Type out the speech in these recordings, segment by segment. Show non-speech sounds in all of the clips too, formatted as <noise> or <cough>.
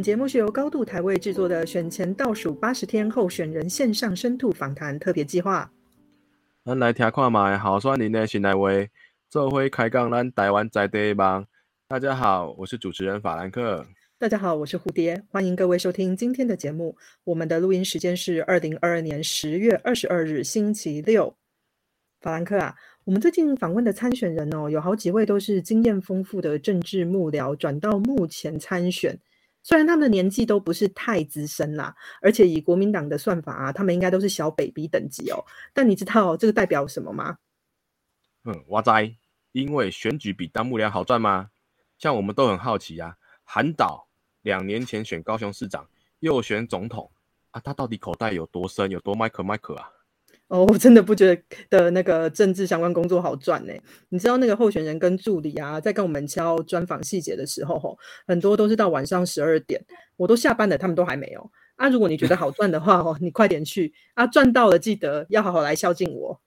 本节目是由高度台位制作的选前倒数八十天候选人线上深度访谈特别计划。咱来听看卖候选人的新来话，做会开讲咱台湾在地帮。大家好，我是主持人法兰克。大家好，我是蝴蝶，欢迎各位收听今天的节目。我们的录音时间是二零二二年十月二十二日星期六。法兰克啊，我们最近访问的参选人哦，有好几位都是经验丰富的政治幕僚，转到目前参选。虽然他们的年纪都不是太资深啦，而且以国民党的算法啊，他们应该都是小 baby 等级哦。但你知道这个代表什么吗？嗯，我在，因为选举比当幕僚好赚吗？像我们都很好奇啊。韩导两年前选高雄市长，又选总统啊，他到底口袋有多深，有多麦克麦克啊？哦，我真的不觉得那个政治相关工作好赚呢。你知道那个候选人跟助理啊，在跟我们敲专访细节的时候，吼，很多都是到晚上十二点，我都下班了，他们都还没有。啊，如果你觉得好赚的话，哦，你快点去啊，赚到了记得要好好来孝敬我。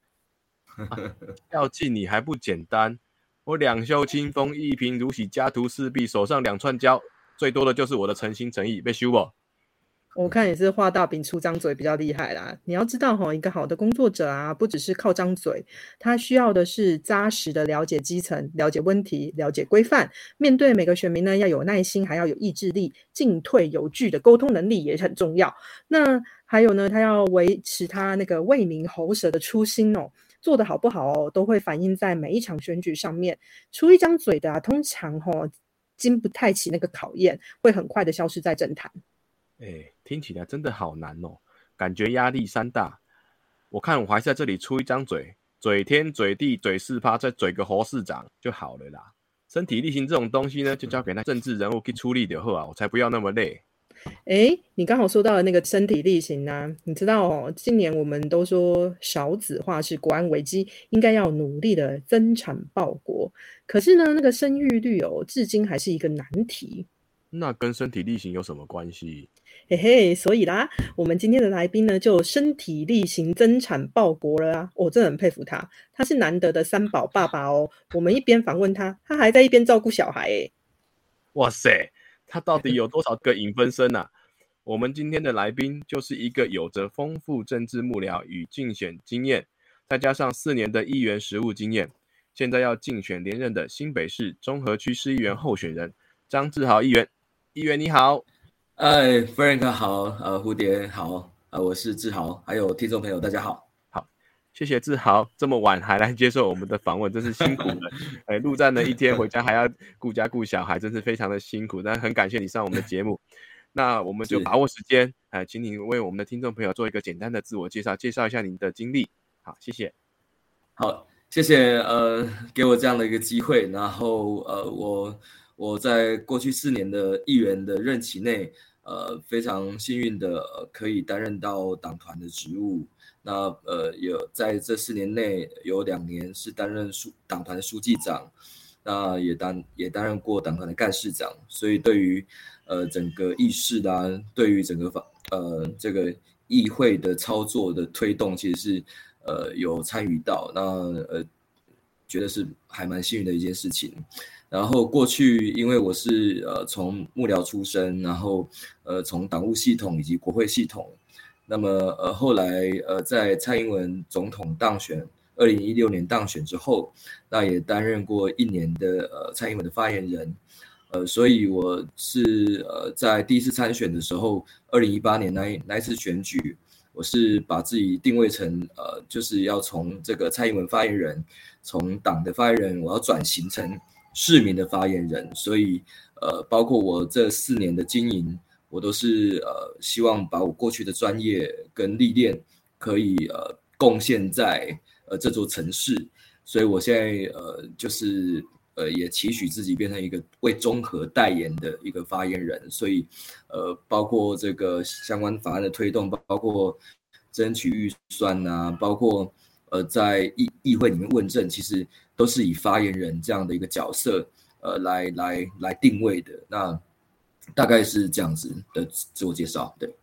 <laughs> 孝敬你还不简单？我两袖清风，一贫如洗，家徒四壁，手上两串胶，最多的就是我的诚心诚意被修不？我看也是画大饼出张嘴比较厉害啦。你要知道哈，一个好的工作者啊，不只是靠张嘴，他需要的是扎实的了解基层、了解问题、了解规范。面对每个选民呢，要有耐心，还要有意志力，进退有据的沟通能力也很重要。那还有呢，他要维持他那个为民喉舌的初心哦，做得好不好哦，都会反映在每一场选举上面。出一张嘴的啊，通常哈经不太起那个考验，会很快的消失在政坛。哎，听起来真的好难哦，感觉压力山大。我看我还是在这里出一张嘴，嘴天嘴地嘴四趴，再嘴个侯市长就好了啦。身体力行这种东西呢，就交给那政治人物去出力的好啊，我才不要那么累。哎，你刚好说到了那个身体力行呢，你知道哦，今年我们都说少子化是国安危机，应该要努力的增产报国。可是呢，那个生育率哦，至今还是一个难题。那跟身体力行有什么关系？嘿嘿，所以啦，我们今天的来宾呢，就身体力行增产报国了啊！我真的很佩服他，他是难得的三宝爸爸哦。我们一边访问他，他还在一边照顾小孩诶。哇塞，他到底 <laughs> 有多少个影分身啊？我们今天的来宾就是一个有着丰富政治幕僚与竞选经验，再加上四年的议员实务经验，现在要竞选连任的新北市中和区市议员候选人张志豪议员。议员你好。哎，Frank 好，呃，蝴蝶好，呃，我是志豪，还有听众朋友，大家好，好，谢谢志豪这么晚还来接受我们的访问，真是辛苦了。<laughs> 哎，陆战了一天，回家还要顾家顾小孩，真是非常的辛苦。但很感谢你上我们的节目，那我们就把握时间，哎，请你为我们的听众朋友做一个简单的自我介绍，介绍一下您的经历。好，谢谢。好，谢谢，呃，给我这样的一个机会，然后，呃，我。我在过去四年的议员的任期内，呃，非常幸运的可以担任到党团的职务。那呃，有在这四年内有两年是担任书党团的书记长，那也担也担任过党团的干事长。所以对于呃整个议事啊，对于整个法呃这个议会的操作的推动，其实是呃有参与到。那呃，觉得是还蛮幸运的一件事情。然后过去，因为我是呃从幕僚出身，然后呃从党务系统以及国会系统，那么呃后来呃在蔡英文总统当选二零一六年当选之后，那也担任过一年的呃蔡英文的发言人，呃所以我是呃在第一次参选的时候，二零一八年那那一次选举，我是把自己定位成呃就是要从这个蔡英文发言人，从党的发言人，我要转型成。市民的发言人，所以呃，包括我这四年的经营，我都是呃，希望把我过去的专业跟历练可以呃贡献在呃这座城市，所以我现在呃就是呃也期许自己变成一个为综合代言的一个发言人，所以呃包括这个相关法案的推动，包括争取预算啊，包括呃在议议会里面问政，其实。都是以发言人这样的一个角色，呃，来来来定位的。那大概是这样子的自我介绍。对，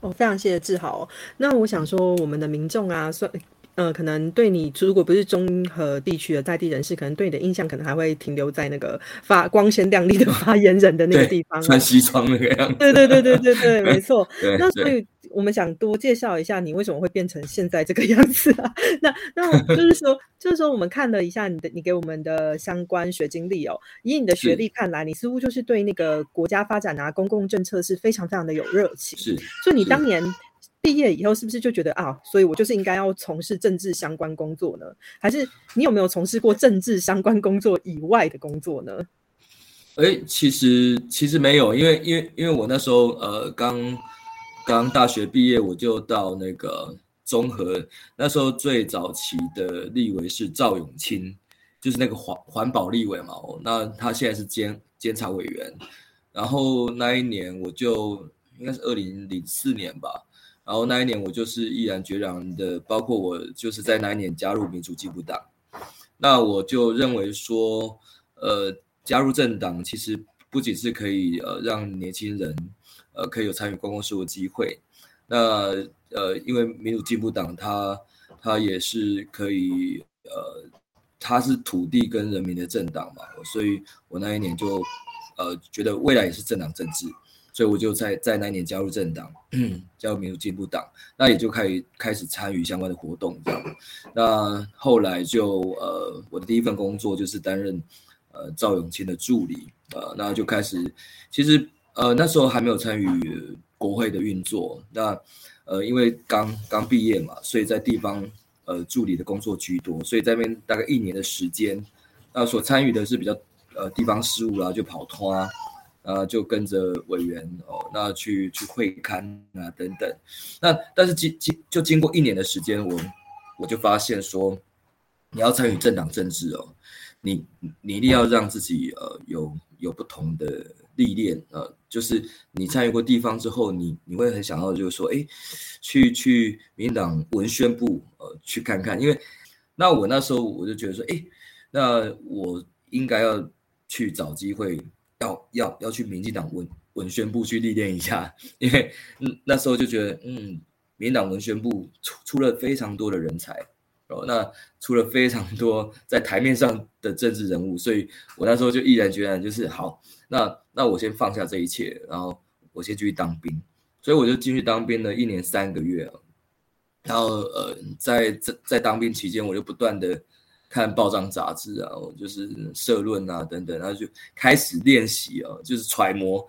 哦，非常谢谢志豪。那我想说，我们的民众啊，算呃，可能对你如果不是中和地区的在地人士，可能对你的印象可能还会停留在那个发光鲜亮丽的发言人的那个地方，穿西装那个样子。<laughs> 对对对对对对，没错。<laughs> 那所以我们想多介绍一下你为什么会变成现在这个样子啊？<laughs> 那那我就是说，就是说我们看了一下你的你给我们的相关学经历哦，以你的学历看来，你似乎就是对那个国家发展啊、公共政策是非常非常的有热情。是所以你当年毕业以后，是不是就觉得啊，所以我就是应该要从事政治相关工作呢？还是你有没有从事过政治相关工作以外的工作呢？哎，其实其实没有，因为因为因为我那时候呃刚刚大学毕业，我就到那个综合，那时候最早期的立委是赵永清，就是那个环环保立委嘛，那他现在是监监察委员，然后那一年我就应该是二零零四年吧，然后那一年我就是毅然决然的，包括我就是在那一年加入民主进步党，那我就认为说，呃。加入政党其实不仅是可以呃让年轻人呃可以有参与公共事务的机会，那呃因为民主进步党它它也是可以呃它是土地跟人民的政党嘛，所以我那一年就呃觉得未来也是政党政治，所以我就在在那一年加入政党，加入民主进步党，那也就开始开始参与相关的活动这样，那后来就呃我的第一份工作就是担任。呃，赵永清的助理，呃，那就开始，其实呃那时候还没有参与国会的运作，那呃因为刚刚毕业嘛，所以在地方呃助理的工作居多，所以在那边大概一年的时间，那所参与的是比较呃地方事务啦，就跑通啊，啊就跟着委员哦，那去去会刊啊等等，那但是经经就经过一年的时间，我我就发现说，你要参与政党政治哦。你你一定要让自己呃有有不同的历练呃，就是你参与过地方之后，你你会很想要就是说，哎，去去民党文宣部呃去看看，因为那我那时候我就觉得说，哎，那我应该要去找机会，要要要去民进党文文宣部去历练一下，因为嗯那时候就觉得嗯，民党文宣部出出了非常多的人才。哦，那出了非常多在台面上的政治人物，所以我那时候就毅然决然，就是好，那那我先放下这一切，然后我先去当兵，所以我就进去当兵了一年三个月然后呃，在在在当兵期间，我就不断的看报章杂志啊，就是社论啊等等，然后就开始练习啊，就是揣摩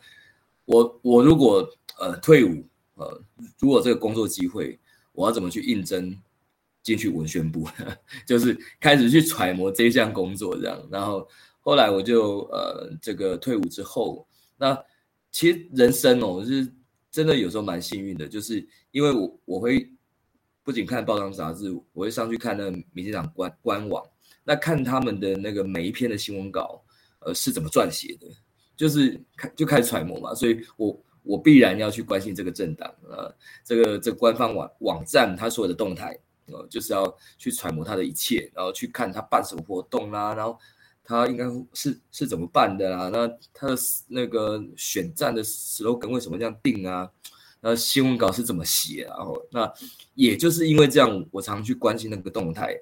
我我如果呃退伍呃，如果这个工作机会，我要怎么去应征？进去文宣部，<laughs> 就是开始去揣摩这项工作这样，然后后来我就呃这个退伍之后，那其实人生哦就是真的有时候蛮幸运的，就是因为我我会不仅看报章杂志，我会上去看那民进党官官网，那看他们的那个每一篇的新闻稿，呃是怎么撰写的，就是开就开始揣摩嘛，所以我我必然要去关心这个政党呃这个这官方网网站它所有的动态。呃，就是要去揣摩他的一切，然后去看他办什么活动啦，然后他应该是是怎么办的啦，那他的那个选战的 slogan 为什么这样定啊？那新闻稿是怎么写？然后那也就是因为这样，我常常去关心那个动态。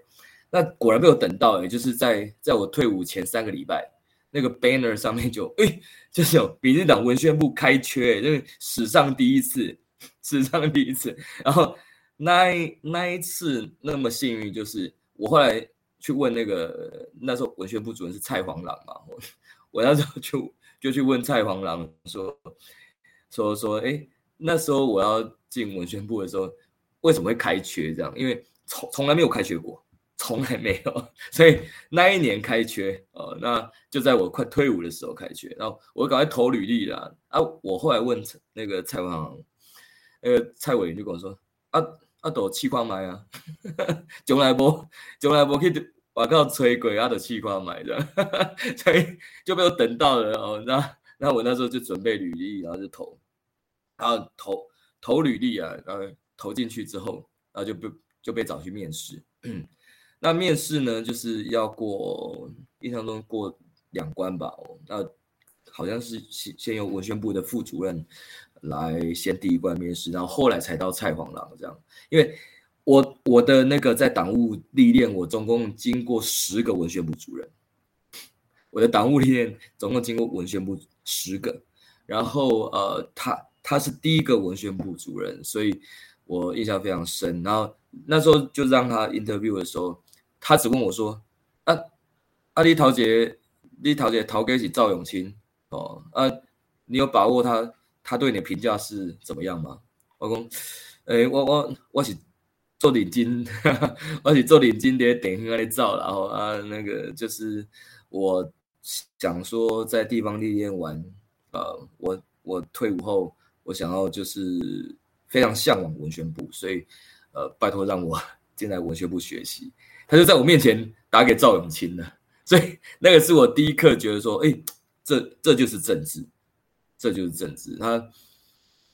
那果然被我等到，也就是在在我退伍前三个礼拜，那个 banner 上面就 <laughs> 哎，就是有民进党文宣部开缺，这个史上第一次，史上第一次，然后。那一那一次那么幸运，就是我后来去问那个那时候文宣部主任是蔡黄朗嘛，我我那时候就就去问蔡黄朗说说说，哎，那时候我要进文宣部的时候，为什么会开缺这样？因为从从来没有开缺过，从来没有，所以那一年开缺哦，那就在我快退伍的时候开缺，然后我赶快投履历啦。啊，我后来问那个蔡文航，那个蔡委员就跟我说啊。啊，都试看卖啊，<laughs> 从来无从来无去外口吹鬼，啊，都试看卖的，<laughs> 所以就被我等到了哦。那那我那时候就准备履历，然后就投，然后投投履历啊，然后投进去之后，然后就被就被找去面试。<clears throat> 那面试呢，就是要过，印象中过两关吧。那好像是先先由文宣部的副主任。来先第一关面试，然后后来才到蔡黄郎这样。因为我我的那个在党务历练，我总共经过十个文宣部主任。我的党务历练总共经过文宣部十个，然后呃，他他是第一个文宣部主任，所以我印象非常深。然后那时候就让他 interview 的时候，他只问我说：“啊，阿丽桃姐，丽桃姐，陶给起赵永清哦，啊，你有把握他他对你的评价是怎么样吗？”我讲：“诶，我我我是做领金，我是做领金 <laughs> 的电影那里照，然后啊，那个就是我。”想说在地方历练完，呃，我我退伍后，我想要就是非常向往文宣部，所以呃，拜托让我 <laughs> 进来文宣部学习。他就在我面前打给赵永清了，所以那个是我第一刻觉得说，哎，这这就是政治，这就是政治。他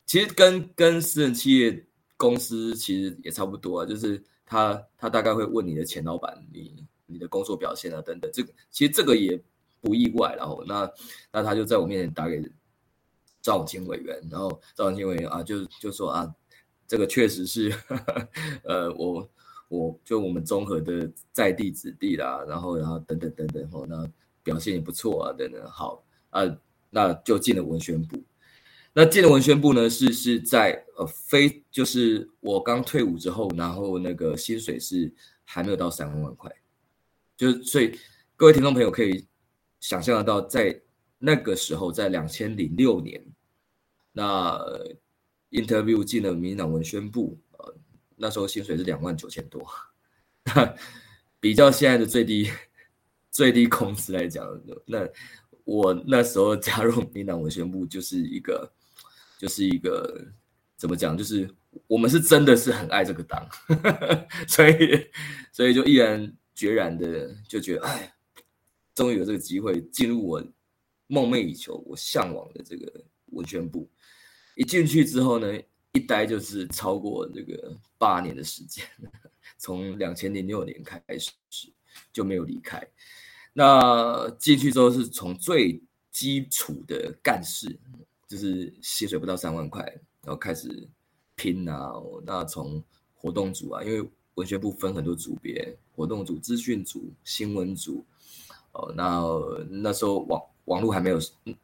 其实跟跟私人企业公司其实也差不多啊，就是他他大概会问你的前老板，你你的工作表现啊等等，这个其实这个也。不意外，然后那那他就在我面前打给赵永清委员，然后赵永清委员啊，就就说啊，这个确实是，<laughs> 呃，我我就我们综合的在地子弟啦，然后然后等等等等，哦，那表现也不错啊，等等，好啊，那就进了文宣部。那进了文宣部呢，是是在呃非就是我刚退伍之后，然后那个薪水是还没有到三万万块，就所以各位听众朋友可以。想象得到，在那个时候，在两千零六年，那 interview 进了民党文宣部，呃，那时候薪水是两万九千多，<laughs> 比较现在的最低最低工资来讲，那我那时候加入民党文宣部就是一个，就是一个怎么讲，就是我们是真的是很爱这个党，<laughs> 所以所以就毅然决然的就觉得，哎。终于有这个机会进入我梦寐以求、我向往的这个文宣部。一进去之后呢，一待就是超过这个八年的时间，<laughs> 从两千零六年开始就没有离开。那进去之后是从最基础的干事，就是薪水不到三万块，然后开始拼啊。那从活动组啊，因为文学部分很多组别，活动组、资讯组、新闻组。哦，那那时候网网络还没有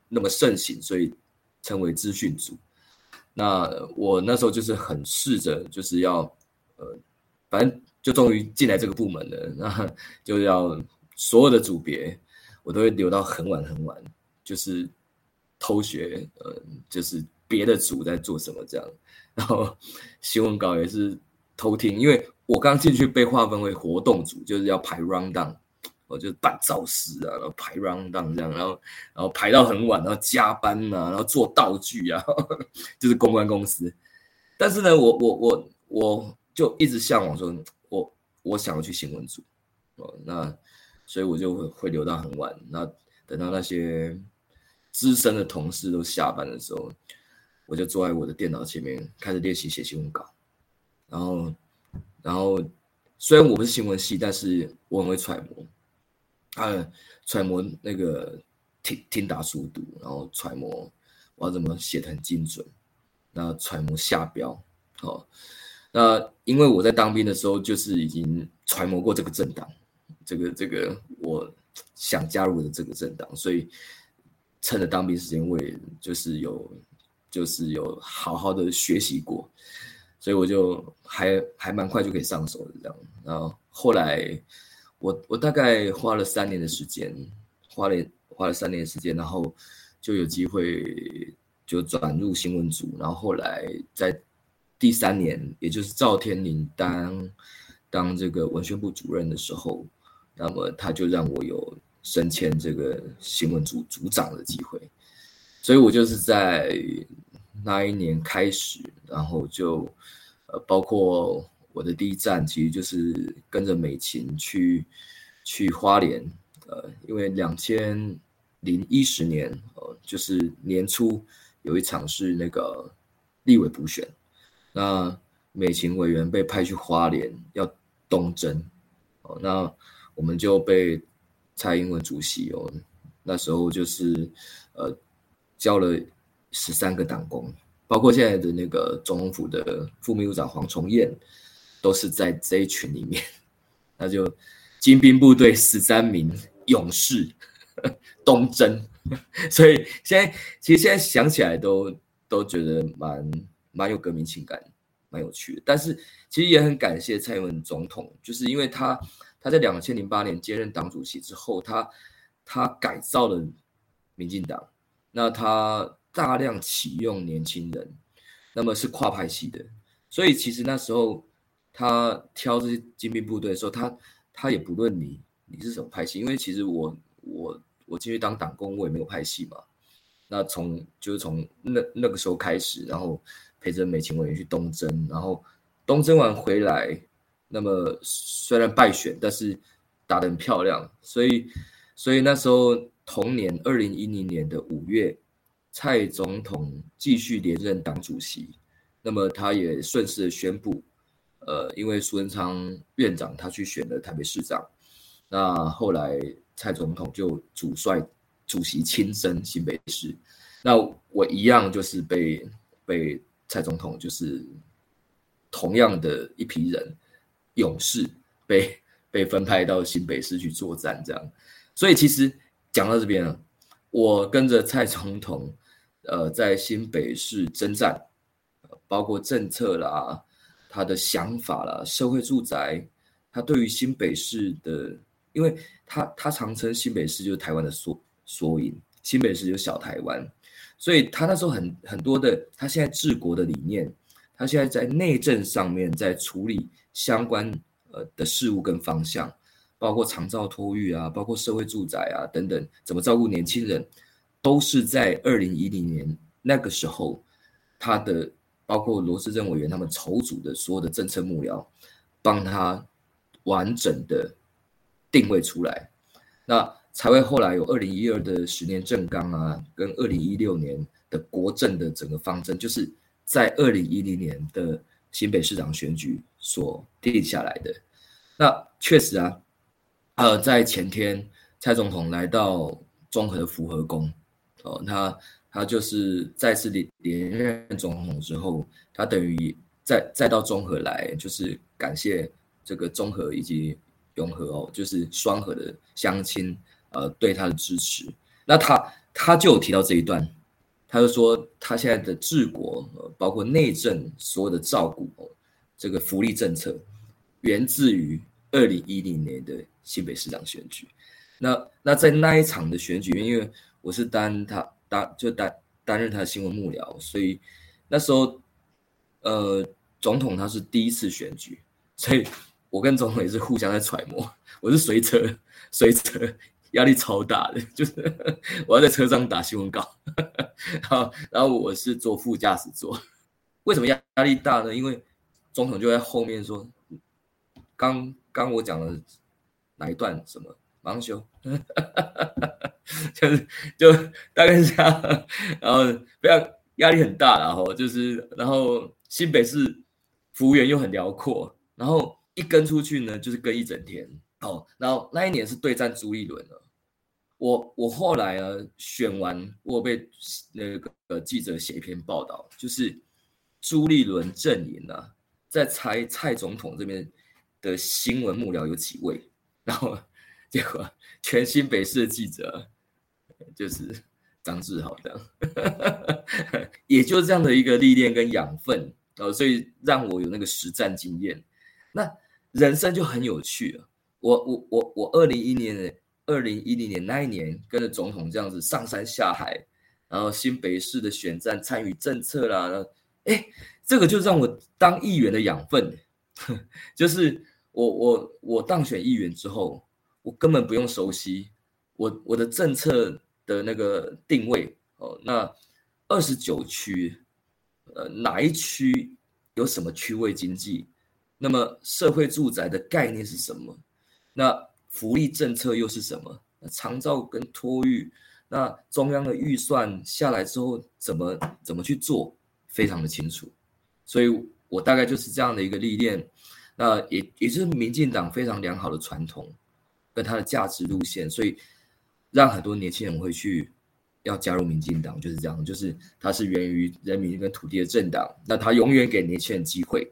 那么盛行，所以称为资讯组。那我那时候就是很试着，就是要呃，反正就终于进来这个部门了，那就要所有的组别我都会留到很晚很晚，就是偷学，呃，就是别的组在做什么这样。然后新闻稿也是偷听，因为我刚进去被划分为活动组，就是要排 rundown。我就办造势啊，然后排 round down 这样，然后然后排到很晚，然后加班啊，然后做道具啊，<laughs> 就是公关公司。但是呢，我我我我就一直向往说，我我想要去新闻组哦，那所以我就会会留到很晚。那等到那些资深的同事都下班的时候，我就坐在我的电脑前面开始练习写新闻稿。然后然后虽然我不是新闻系，但是我很会揣摩。他揣摩那个听听打速度，然后揣摩我要怎么写的很精准，那揣摩下标，哦，那因为我在当兵的时候就是已经揣摩过这个政党，这个这个我想加入的这个政党，所以趁着当兵时间，我也就是有就是有好好的学习过，所以我就还还蛮快就可以上手的这样，然后后来。我我大概花了三年的时间，花了花了三年时间，然后就有机会就转入新闻组，然后后来在第三年，也就是赵天林当当这个文宣部主任的时候，那么他就让我有升迁这个新闻组组长的机会，所以我就是在那一年开始，然后就呃包括。我的第一站其实就是跟着美琴去去花莲，呃，因为两千零一十年，呃，就是年初有一场是那个立委补选，那美琴委员被派去花莲要东征，哦，那我们就被蔡英文主席哦，那时候就是呃交了十三个党工，包括现在的那个总统府的副秘书长黄崇彦。都是在这一群里面。<laughs> 那就精兵部队十三名勇士 <laughs> 东征，<laughs> 所以现在其实现在想起来都都觉得蛮蛮有革命情感，蛮有趣的。但是其实也很感谢蔡英文总统，就是因为他他在两千零八年接任党主席之后，他他改造了民进党，那他大量启用年轻人，那么是跨派系的，所以其实那时候。他挑这些精兵部队的时候，他他也不论你你是什么派系，因为其实我我我进去当党工，我也没有派系嘛。那从就是从那那个时候开始，然后陪着美琴委员去东征，然后东征完回来，那么虽然败选，但是打得很漂亮，所以所以那时候同年二零一零年的五月，蔡总统继续连任党主席，那么他也顺势宣布。呃，因为苏贞昌院长他去选了台北市长，那后来蔡总统就主帅主席亲征新北市，那我一样就是被被蔡总统就是同样的一批人勇士被被分派到新北市去作战，这样，所以其实讲到这边啊，我跟着蔡总统呃在新北市征战，包括政策啦。他的想法了，社会住宅，他对于新北市的，因为他他常称新北市就是台湾的缩缩影，新北市就是小台湾，所以他那时候很很多的，他现在治国的理念，他现在在内政上面在处理相关呃的事物跟方向，包括长照托育啊，包括社会住宅啊等等，怎么照顾年轻人，都是在二零一零年那个时候他的。包括罗志正委员他们筹组的所有的政策幕僚，帮他完整的定位出来，那才会后来有二零一二的十年政纲啊，跟二零一六年的国政的整个方针，就是在二零一零年的新北市长选举所定下来的。那确实啊，呃，在前天蔡总统来到综合符合宫，哦，他。他就是再次连连任总统之后，他等于再再到中和来，就是感谢这个中和以及永和哦，就是双和的乡亲，呃，对他的支持。那他他就有提到这一段，他就说他现在的治国，包括内政所有的照顾哦，这个福利政策，源自于二零一零年的新北市长选举。那那在那一场的选举，因为我是担他。担就担担任他的新闻幕僚，所以那时候，呃，总统他是第一次选举，所以我跟总统也是互相在揣摩。我是随车，随车压力超大的，就是 <laughs> 我要在车上打新闻稿，好，然后我是坐副驾驶座。为什么压压力大呢？因为总统就在后面说，刚刚我讲了哪一段什么。盲修，就是就大概是这样，然后不要压力很大，然后就是然后新北市服务员又很辽阔，然后一跟出去呢就是跟一整天，哦，然后那一年是对战朱立伦了，我我后来呢选完，我被那个记者写一篇报道，就是朱立伦阵营呢在猜蔡总统这边的新闻幕僚有几位，然后。结果全新北市的记者就是张志豪的，也就这样的一个历练跟养分，呃，所以让我有那个实战经验。那人生就很有趣了。我我我我二零一年二零一零年那一年跟着总统这样子上山下海，然后新北市的选战参与政策啦，哎，这个就让我当议员的养分，<laughs> 就是我我我当选议员之后。我根本不用熟悉我我的政策的那个定位哦。那二十九区，呃，哪一区有什么区位经济？那么社会住宅的概念是什么？那福利政策又是什么？那长照跟托育，那中央的预算下来之后怎么怎么去做？非常的清楚。所以我大概就是这样的一个历练。那也也是民进党非常良好的传统。跟他的价值路线，所以让很多年轻人会去要加入民进党，就是这样，就是它是源于人民跟土地的政党，那他永远给年轻人机会，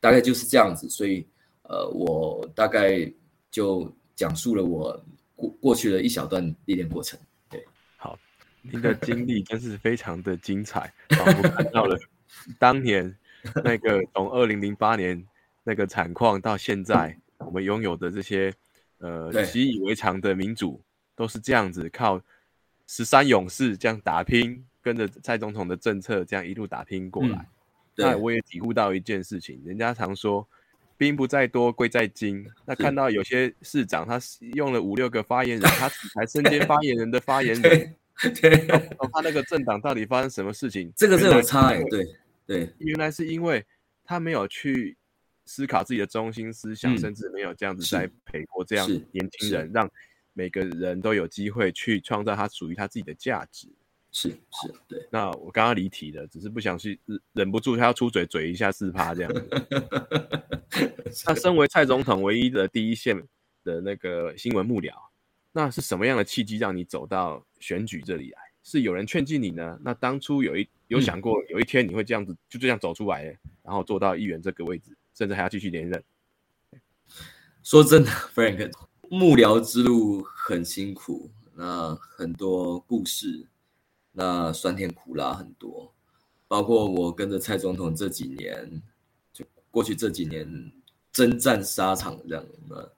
大概就是这样子，所以呃，我大概就讲述了我过过去的一小段历练过程。对，好，您的经历真是非常的精彩，我看到了 <laughs> 当年那个从二零零八年那个产矿到现在，我们拥有的这些呃习以为常的民主，都是这样子靠十三勇士这样打拼。跟着蔡总统的政策，这样一路打拼过来，那我也体悟到一件事情，人家常说兵不在多，贵在精。那看到有些市长，他用了五六个发言人，他才身兼发言人的发言人，<laughs> 对，他那个政党到底发生什么事情？这个是有差哎，对对，原来是因为他没有去思考自己的中心思想，甚至没有这样子栽培过这样年轻人，让每个人都有机会去创造他属于他自己的价值。是是，对。那我刚刚离题了，只是不想去忍不住，他要出嘴嘴一下四趴这样子。<laughs> 他身为蔡总统唯一的第一线的那个新闻幕僚，那是什么样的契机让你走到选举这里来？是有人劝进你呢？那当初有一有想过有一天你会这样子就这样走出来，然后做到议员这个位置，甚至还要继续连任？说真的，Frank，幕僚之路很辛苦，那很多故事。那酸甜苦辣很多，包括我跟着蔡总统这几年，就过去这几年征战沙场这样的，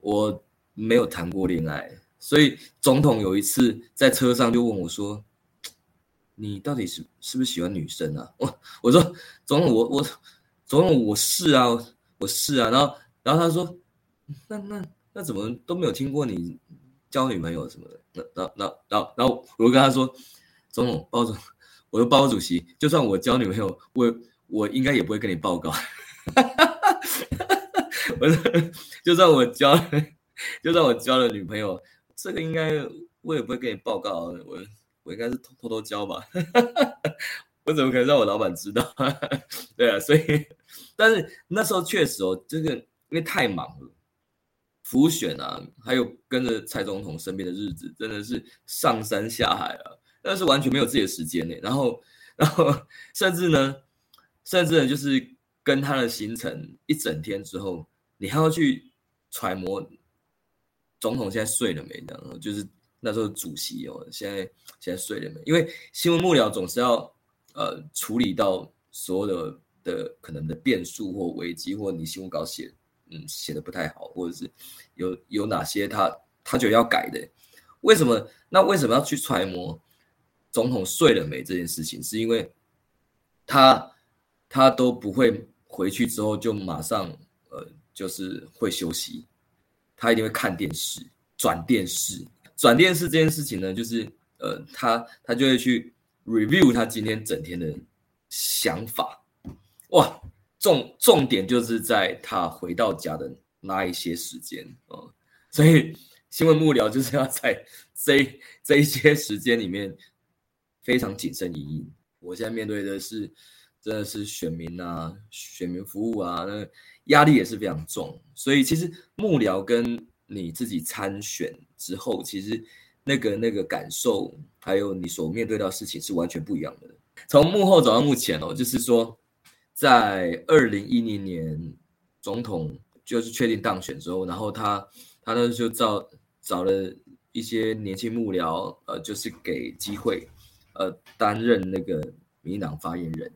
我没有谈过恋爱，所以总统有一次在车上就问我说：“你到底是是不是喜欢女生啊？”我我说：“总统，我我总统我是啊，我是啊。”然后然后他说：“那那那怎么都没有听过你交女朋友什么的？”那那那然后然后我就跟他说。总统，包总，<laughs> 我说包主席，就算我交女朋友，我我应该也不会跟你报告。<laughs> 我说就算我交，就算我交了女朋友，这个应该我也不会跟你报告。我我应该是偷偷偷交吧？<laughs> 我怎么可能让我老板知道？<laughs> 对啊，所以，但是那时候确实哦，这个因为太忙了，浮选啊，还有跟着蔡总统身边的日子，真的是上山下海啊。但是完全没有自己的时间呢，然后，然后甚至呢，甚至呢，就是跟他的行程一整天之后，你还要去揣摩总统现在睡了没？这样，就是那时候主席哦，现在现在睡了没？因为新闻幕僚总是要呃处理到所有的的可能的变数或危机，或你新闻稿写嗯写的不太好，或者是有有哪些他他觉得要改的，为什么？那为什么要去揣摩？总统睡了没这件事情，是因为他他都不会回去之后就马上呃，就是会休息，他一定会看电视、转电视、转电视这件事情呢，就是呃，他他就会去 review 他今天整天的想法，哇，重重点就是在他回到家的那一些时间哦，所以新闻幕僚就是要在这这一些时间里面。非常谨慎隐隐。我现在面对的是，真的是选民啊，选民服务啊，那压力也是非常重。所以其实幕僚跟你自己参选之后，其实那个那个感受，还有你所面对到事情是完全不一样的。从幕后走到目前哦，就是说，在二零一零年总统就是确定当选之后，然后他他呢就找找了一些年轻幕僚，呃，就是给机会。呃，担任那个民党发言人，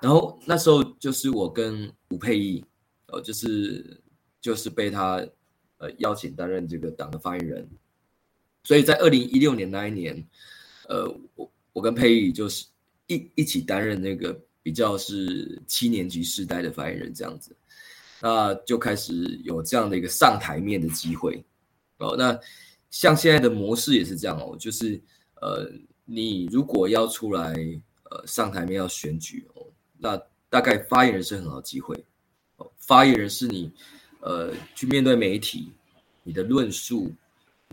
然后那时候就是我跟吴佩义，呃，就是就是被他呃邀请担任这个党的发言人，所以在二零一六年那一年，呃，我我跟佩玉就是一一起担任那个比较是七年级世代的发言人这样子，那就开始有这样的一个上台面的机会，哦，那像现在的模式也是这样哦，就是呃。你如果要出来，呃，上台面要选举哦，那大概发言人是很好机会。发言人是你，呃，去面对媒体，你的论述，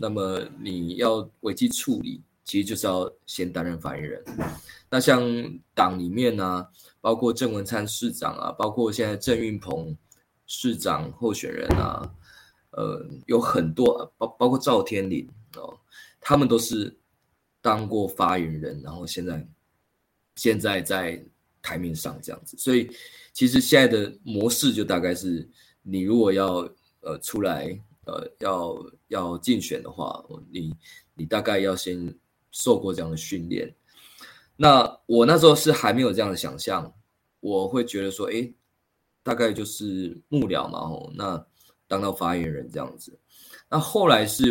那么你要危机处理，其实就是要先担任发言人。那像党里面呢，包括郑文灿市长啊，包括现在郑运鹏市长候选人啊，呃，有很多包包括赵天麟哦，他们都是。当过发言人，然后现在现在在台面上这样子。所以其实现在的模式就大概是，你如果要呃出来呃要要竞选的话，你你大概要先受过这样的训练。那我那时候是还没有这样的想象，我会觉得说，哎，大概就是幕僚嘛，吼，那当到发言人这样子。那后来是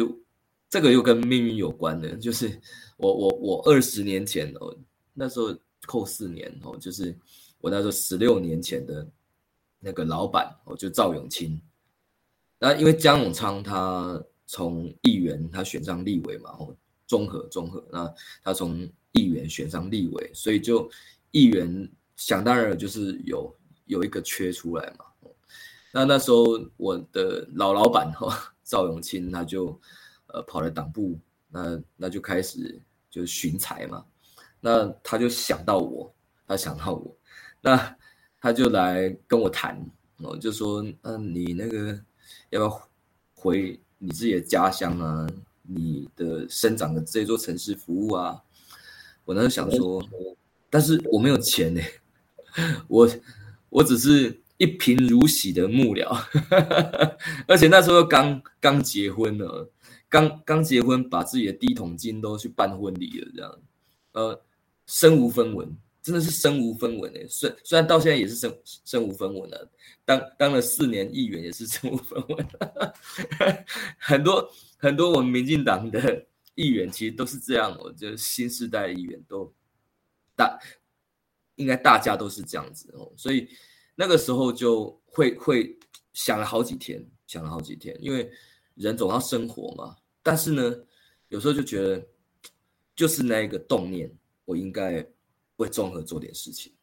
这个又跟命运有关的，就是我我我二十年前哦，那时候扣四年哦，就是我那时候十六年前的那个老板哦，就赵永清。那因为江永昌他从议员他选上立委嘛，哦，综合综合，那他从。议员选上立委，所以就议员想当然就是有有一个缺出来嘛。那那时候我的老老板哈赵永清他就呃跑来党部，那那就开始就寻财嘛。那他就想到我，他想到我，那他就来跟我谈，哦就说嗯你那个要不要回你自己的家乡啊？你的生长的这座城市服务啊？我那时候想说，但是我没有钱呢，我我只是一贫如洗的幕僚，<laughs> 而且那时候刚刚结婚呢，刚刚结婚，把自己的第一桶金都去办婚礼了，这样，呃，身无分文，真的是身无分文诶。虽虽然到现在也是身身无分文了，当当了四年议员也是身无分文，<laughs> 很多很多我们民进党的。议员其实都是这样，我觉得新时代的议员都大，应该大家都是这样子哦，所以那个时候就会会想了好几天，想了好几天，因为人总要生活嘛。但是呢，有时候就觉得，就是那一个动念，我应该为综合做点事情。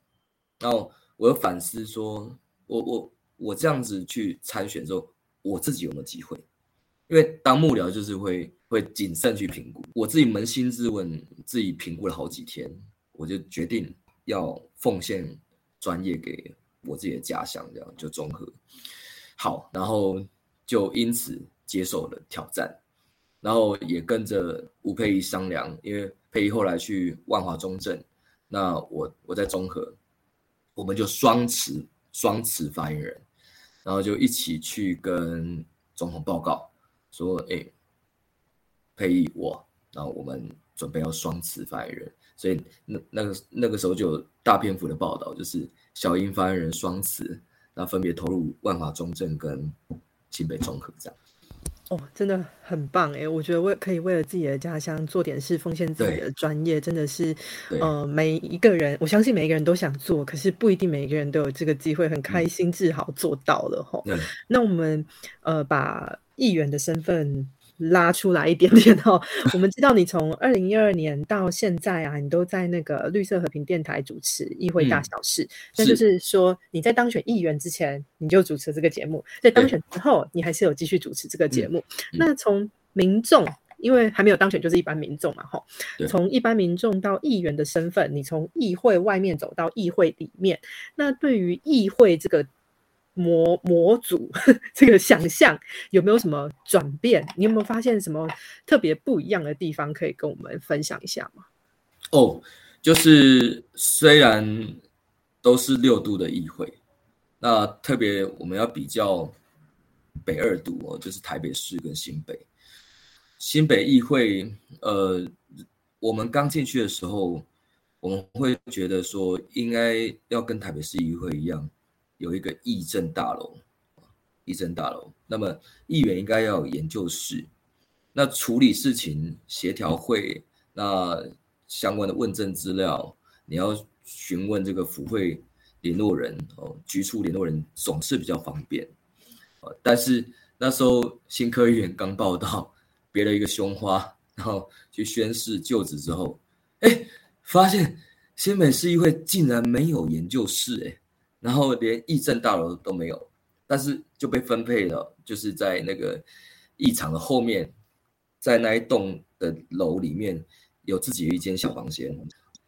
然后我又反思说，我我我这样子去参选之后，我自己有没有机会？因为当幕僚就是会。会谨慎去评估，我自己扪心自问，自己评估了好几天，我就决定要奉献专业给我自己的家乡，这样就综合好，然后就因此接受了挑战，然后也跟着吴佩仪商量，因为佩仪后来去万华中正，那我我在综合，我们就双持双持发言人，然后就一起去跟总统报告说，哎。配以我，然后我们准备要双持发言人，所以那那个那个时候就有大篇幅的报道，就是小英发言人双持，那分别投入万华中正跟新北综合这样。哦，真的很棒哎！我觉得为可以为了自己的家乡做点事，奉献自己的专业，真的是呃每一个人，我相信每一个人都想做，可是不一定每一个人都有这个机会，很开心自豪做到了吼。那我们呃把议员的身份。拉出来一点点哦。<laughs> 我们知道你从二零一二年到现在啊，你都在那个绿色和平电台主持议会大小事。那就是说你在当选议员之前，你就主持这个节目；在当选之后，你还是有继续主持这个节目。那从民众，因为还没有当选，就是一般民众嘛，吼。从一般民众到议员的身份，你从议会外面走到议会里面，那对于议会这个。模模组 <laughs> 这个想象有没有什么转变？你有没有发现什么特别不一样的地方可以跟我们分享一下吗？哦，就是虽然都是六度的议会，那特别我们要比较北二度哦，就是台北市跟新北。新北议会，呃，我们刚进去的时候，我们会觉得说应该要跟台北市议会一样。有一个议政大楼，议政大楼。那么议员应该要有研究室，那处理事情、协调会，那相关的问政资料，你要询问这个府会联络人哦，局处联络人总是比较方便。但是那时候新科议员刚报道，别了一个胸花，然后去宣誓就职之后，哎，发现新北市议会竟然没有研究室，哎。然后连议政大楼都没有，但是就被分配了，就是在那个议场的后面，在那一栋的楼里面有自己的一间小房间。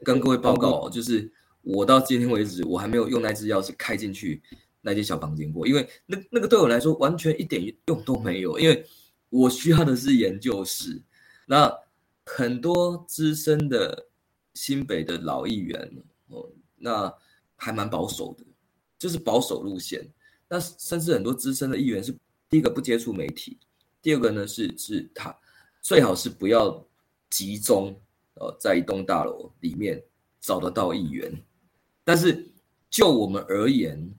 跟各位报告，就是我到今天为止，我还没有用那只钥匙开进去那间小房间过，因为那那个对我来说完全一点用都没有，因为我需要的是研究室。那很多资深的新北的老议员哦，那。还蛮保守的，就是保守路线。那甚至很多资深的议员是第一个不接触媒体，第二个呢是是他最好是不要集中呃在一栋大楼里面找得到议员。但是就我们而言，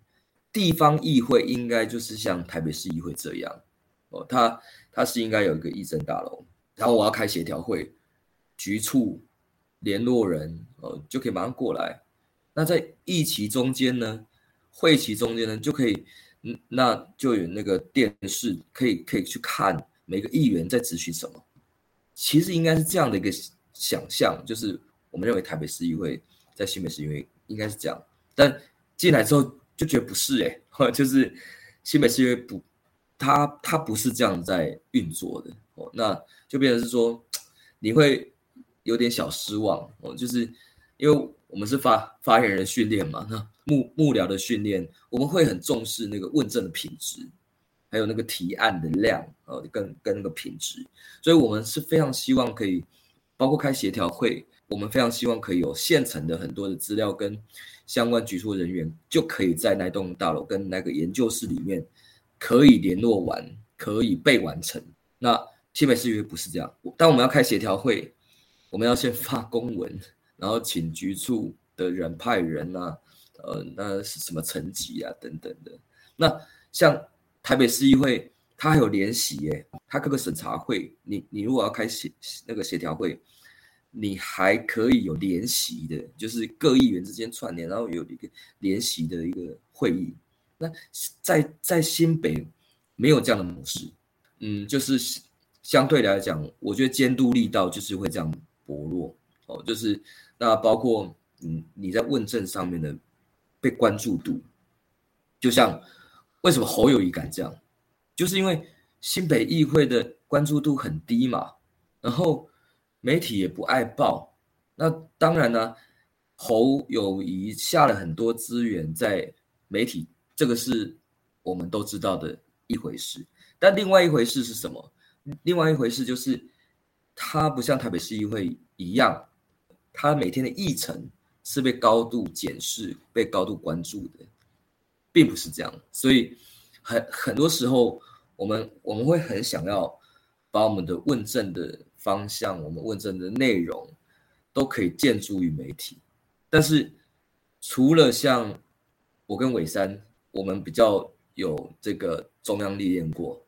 地方议会应该就是像台北市议会这样哦，它它是应该有一个议政大楼，然后我要开协调会，局处联络人哦就可以马上过来。那在议期中间呢，会期中间呢就可以，嗯，那就有那个电视可以可以去看每个议员在咨询什么。其实应该是这样的一个想象，就是我们认为台北市议会在新北市议会应该是这样，但进来之后就觉得不是 <laughs> 哎，就是新北市议会不，它它不是这样在运作的哦，那就变成是说你会有点小失望哦，就是因为。我们是发发言人训练嘛？那幕幕僚的训练，我们会很重视那个问政的品质，还有那个提案的量，呃，跟跟那个品质。所以，我们是非常希望可以，包括开协调会，我们非常希望可以有现成的很多的资料跟相关局处人员，就可以在那栋大楼跟那个研究室里面可以联络完，可以被完成。那新北市约不是这样，但我们要开协调会，我们要先发公文。然后请局处的人派人啊，呃，那是什么层级啊，等等的。那像台北市议会，它还有联席耶，它各个审查会，你你如果要开协那个协调会，你还可以有联席的，就是各议员之间串联，然后有一个联席的一个会议。那在在新北没有这样的模式，嗯，就是相对来讲，我觉得监督力道就是会这样薄弱哦，就是。那包括嗯，你在问政上面的被关注度，就像为什么侯友谊敢这样，就是因为新北议会的关注度很低嘛，然后媒体也不爱报，那当然呢，侯友谊下了很多资源在媒体，这个是我们都知道的一回事，但另外一回事是什么？另外一回事就是他不像台北市议会一样。他每天的议程是被高度检视、被高度关注的，并不是这样。所以很很多时候，我们我们会很想要把我们的问政的方向、我们问政的内容，都可以建筑于媒体。但是，除了像我跟伟山，我们比较有这个中央历练过，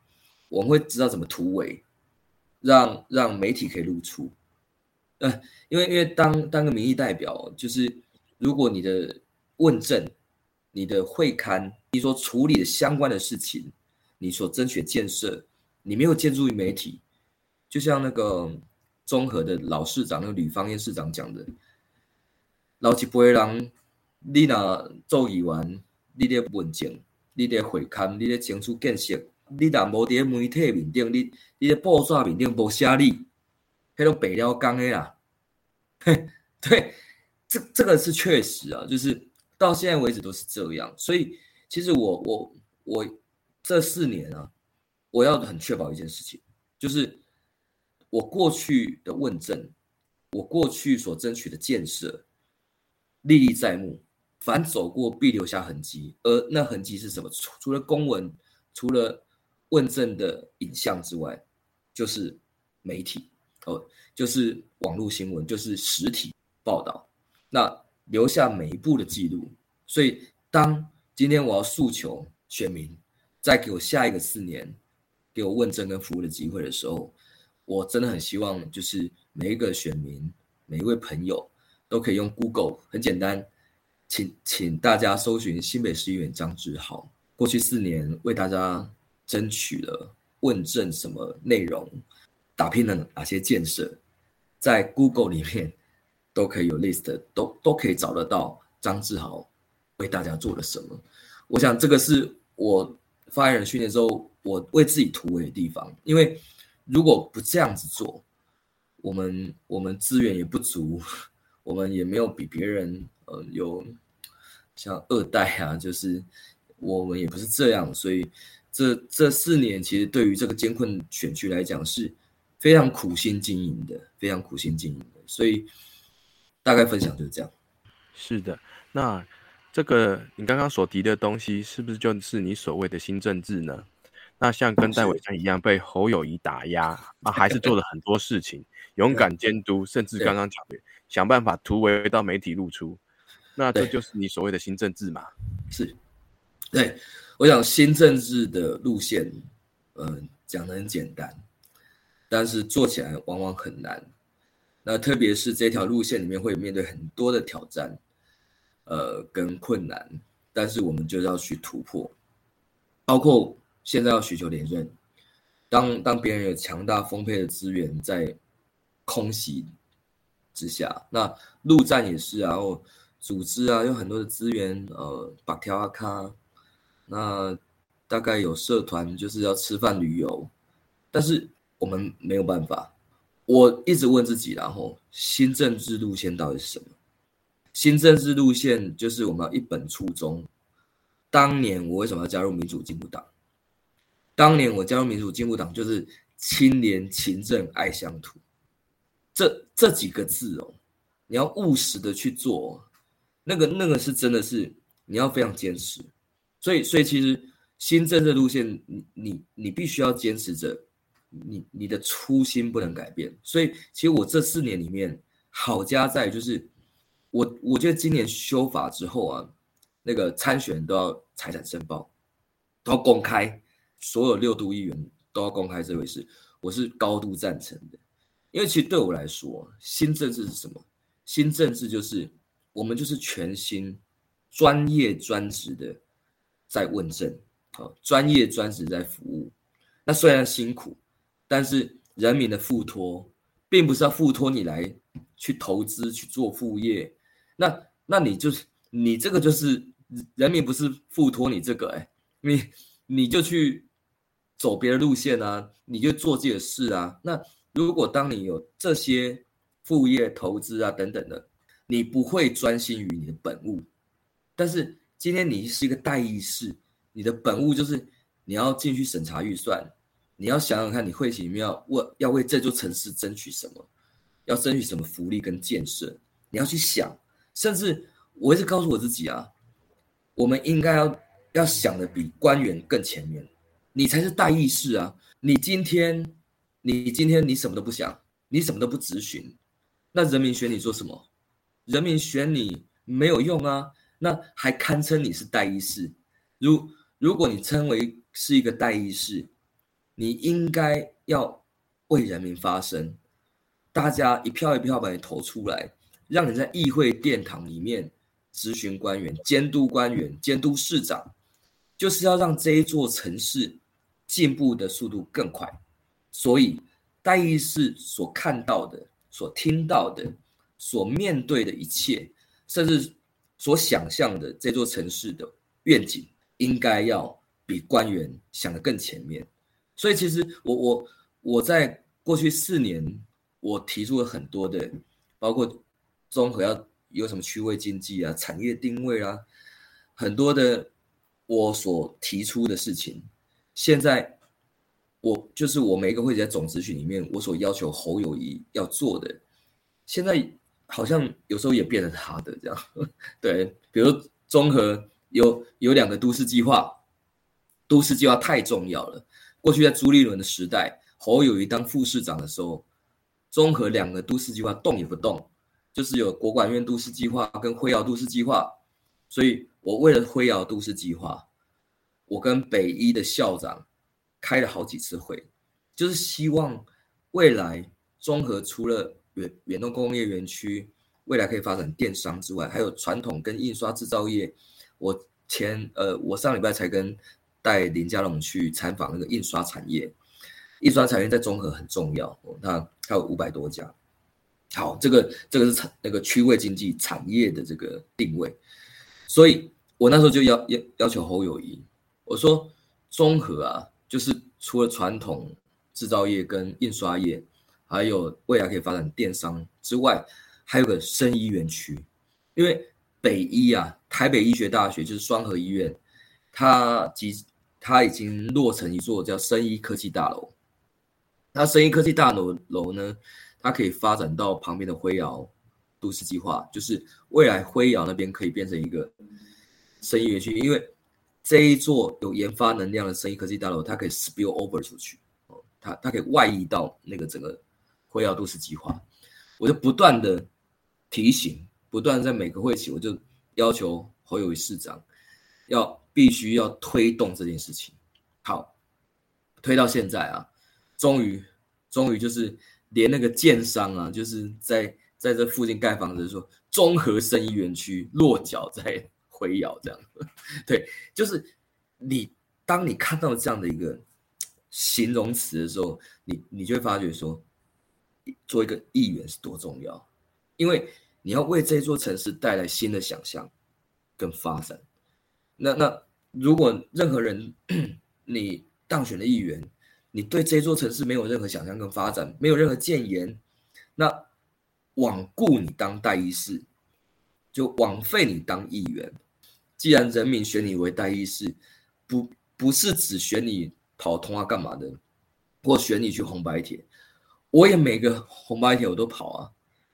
我们会知道怎么突围，让让媒体可以露出。呃，因为因为当当个民意代表，就是如果你的问政、你的会刊、你所处理的相关的事情、你所争取建设，你没有建筑于媒体，就像那个综合的老市长那个吕方燕市长讲的，老一辈人，你若做议员，你咧问政，你咧会刊，你咧争取建设，你若无伫媒体面顶，你你咧报纸面顶无写你。黑都北料钢 A 啦，对，这这个是确实啊，就是到现在为止都是这样。所以其实我我我这四年啊，我要很确保一件事情，就是我过去的问政，我过去所争取的建设历历在目，凡走过必留下痕迹。而那痕迹是什么？除除了公文，除了问政的影像之外，就是媒体。哦，就是网络新闻，就是实体报道，那留下每一步的记录。所以，当今天我要诉求选民再给我下一个四年，给我问政跟服务的机会的时候，我真的很希望，就是每一个选民、每一位朋友都可以用 Google，很简单，请请大家搜寻新北市议员张志豪，过去四年为大家争取了问政什么内容。打拼了哪些建设，在 Google 里面都可以有 list，都都可以找得到张志豪为大家做了什么。我想这个是我发言人训练之后，我为自己突围的地方。因为如果不这样子做，我们我们资源也不足，我们也没有比别人呃有像二代啊，就是我们也不是这样，所以这这四年其实对于这个艰困选区来讲是。非常苦心经营的，非常苦心经营的，所以大概分享就是这样。是的，那这个你刚刚所提的东西，是不是就是你所谓的新政治呢？那像跟戴伟山一样被侯友谊打压啊，还是做了很多事情，勇敢监督，甚至刚刚讲的想办法突围到媒体露出，那这就是你所谓的新政治嘛？是，对，我想新政治的路线，嗯，讲的很简单，但是做起来往往很难。那特别是这条路线里面会面对很多的挑战，呃，跟困难，但是我们就要去突破，包括。现在要寻求连任，当当别人有强大丰沛的资源在空袭之下，那陆战也是，然后组织啊有很多的资源，呃，把条啊卡，那大概有社团就是要吃饭旅游，但是我们没有办法。我一直问自己，然后新政治路线到底是什么？新政治路线就是我们要一本初衷。当年我为什么要加入民主进步党？当年我加入民主进步党，就是清廉、勤政、爱乡土，这这几个字哦，你要务实的去做，那个那个是真的是你要非常坚持，所以所以其实新政治路线，你你你必须要坚持着，你你的初心不能改变。所以其实我这四年里面，好家在就是我我觉得今年修法之后啊，那个参选都要财产申报，都要公开。所有六都议员都要公开这回事，我是高度赞成的。因为其实对我来说，新政治是什么？新政治就是我们就是全新、专业、专职的在问政，啊，专业专职在服务。那虽然辛苦，但是人民的付托，并不是要付托你来去投资去做副业。那那你就是你这个就是人民不是付托你这个，哎，你你就去。走别的路线啊，你就做自己的事啊。那如果当你有这些副业、投资啊等等的，你不会专心于你的本务。但是今天你是一个代议士，你的本务就是你要进去审查预算，你要想想看你会里面要为要为这座城市争取什么，要争取什么福利跟建设，你要去想。甚至我一直告诉我自己啊，我们应该要要想的比官员更前面。你才是代议士啊！你今天，你今天你什么都不想，你什么都不咨询，那人民选你做什么？人民选你没有用啊！那还堪称你是代议士？如如果你称为是一个代议士，你应该要为人民发声，大家一票一票把你投出来，让你在议会殿堂里面咨询官员、监督官员、监督市长，就是要让这一座城市。进步的速度更快，所以代议士所看到的、所听到的、所面对的一切，甚至所想象的这座城市的愿景，应该要比官员想的更前面。所以，其实我我我在过去四年，我提出了很多的，包括综合要有什么区位经济啊、产业定位啊，很多的我所提出的事情。现在，我就是我每一个会在总咨询里面，我所要求侯友谊要做的，现在好像有时候也变成他的这样。<laughs> 对，比如综合有有两个都市计划，都市计划太重要了。过去在朱立伦的时代，侯友谊当副市长的时候，综合两个都市计划动也不动，就是有国管院都市计划跟辉瑶都市计划，所以我为了辉瑶都市计划。我跟北一的校长开了好几次会，就是希望未来综合除了远远东工业园区未来可以发展电商之外，还有传统跟印刷制造业。我前呃，我上礼拜才跟带林家龙去参访那个印刷产业，印刷产业在综合很重要，它它有五百多家。好，这个这个是产那个区位经济产业的这个定位，所以我那时候就要要要求侯友谊。我说，综合啊，就是除了传统制造业跟印刷业，还有未来可以发展电商之外，还有个生医园区。因为北医啊，台北医学大学就是双河医院，它即它已经落成一座叫生医科技大楼。那生医科技大楼楼呢，它可以发展到旁边的辉瑶都市计划，就是未来辉瑶那边可以变成一个生意园区，因为这一座有研发能量的生意科技大楼，它可以 spill over 出去，哦，它它可以外溢到那个整个辉耀都市计划。我就不断的提醒，不断在每个会期，我就要求侯友谊市长要必须要推动这件事情。好，推到现在啊，终于终于就是连那个建商啊，就是在在这附近盖房子，说综合生意园区落脚在辉耀这样。对，就是你当你看到这样的一个形容词的时候，你你就会发觉说。做一个议员是多重要，因为你要为这座城市带来新的想象跟发展。那那如果任何人你当选了议员，你对这座城市没有任何想象跟发展，没有任何建言，那罔顾你当代议士，就枉费你当议员。既然人民选你为代议士，不不是只选你跑通话干嘛的，或选你去红白帖。我也每个红白帖我都跑啊，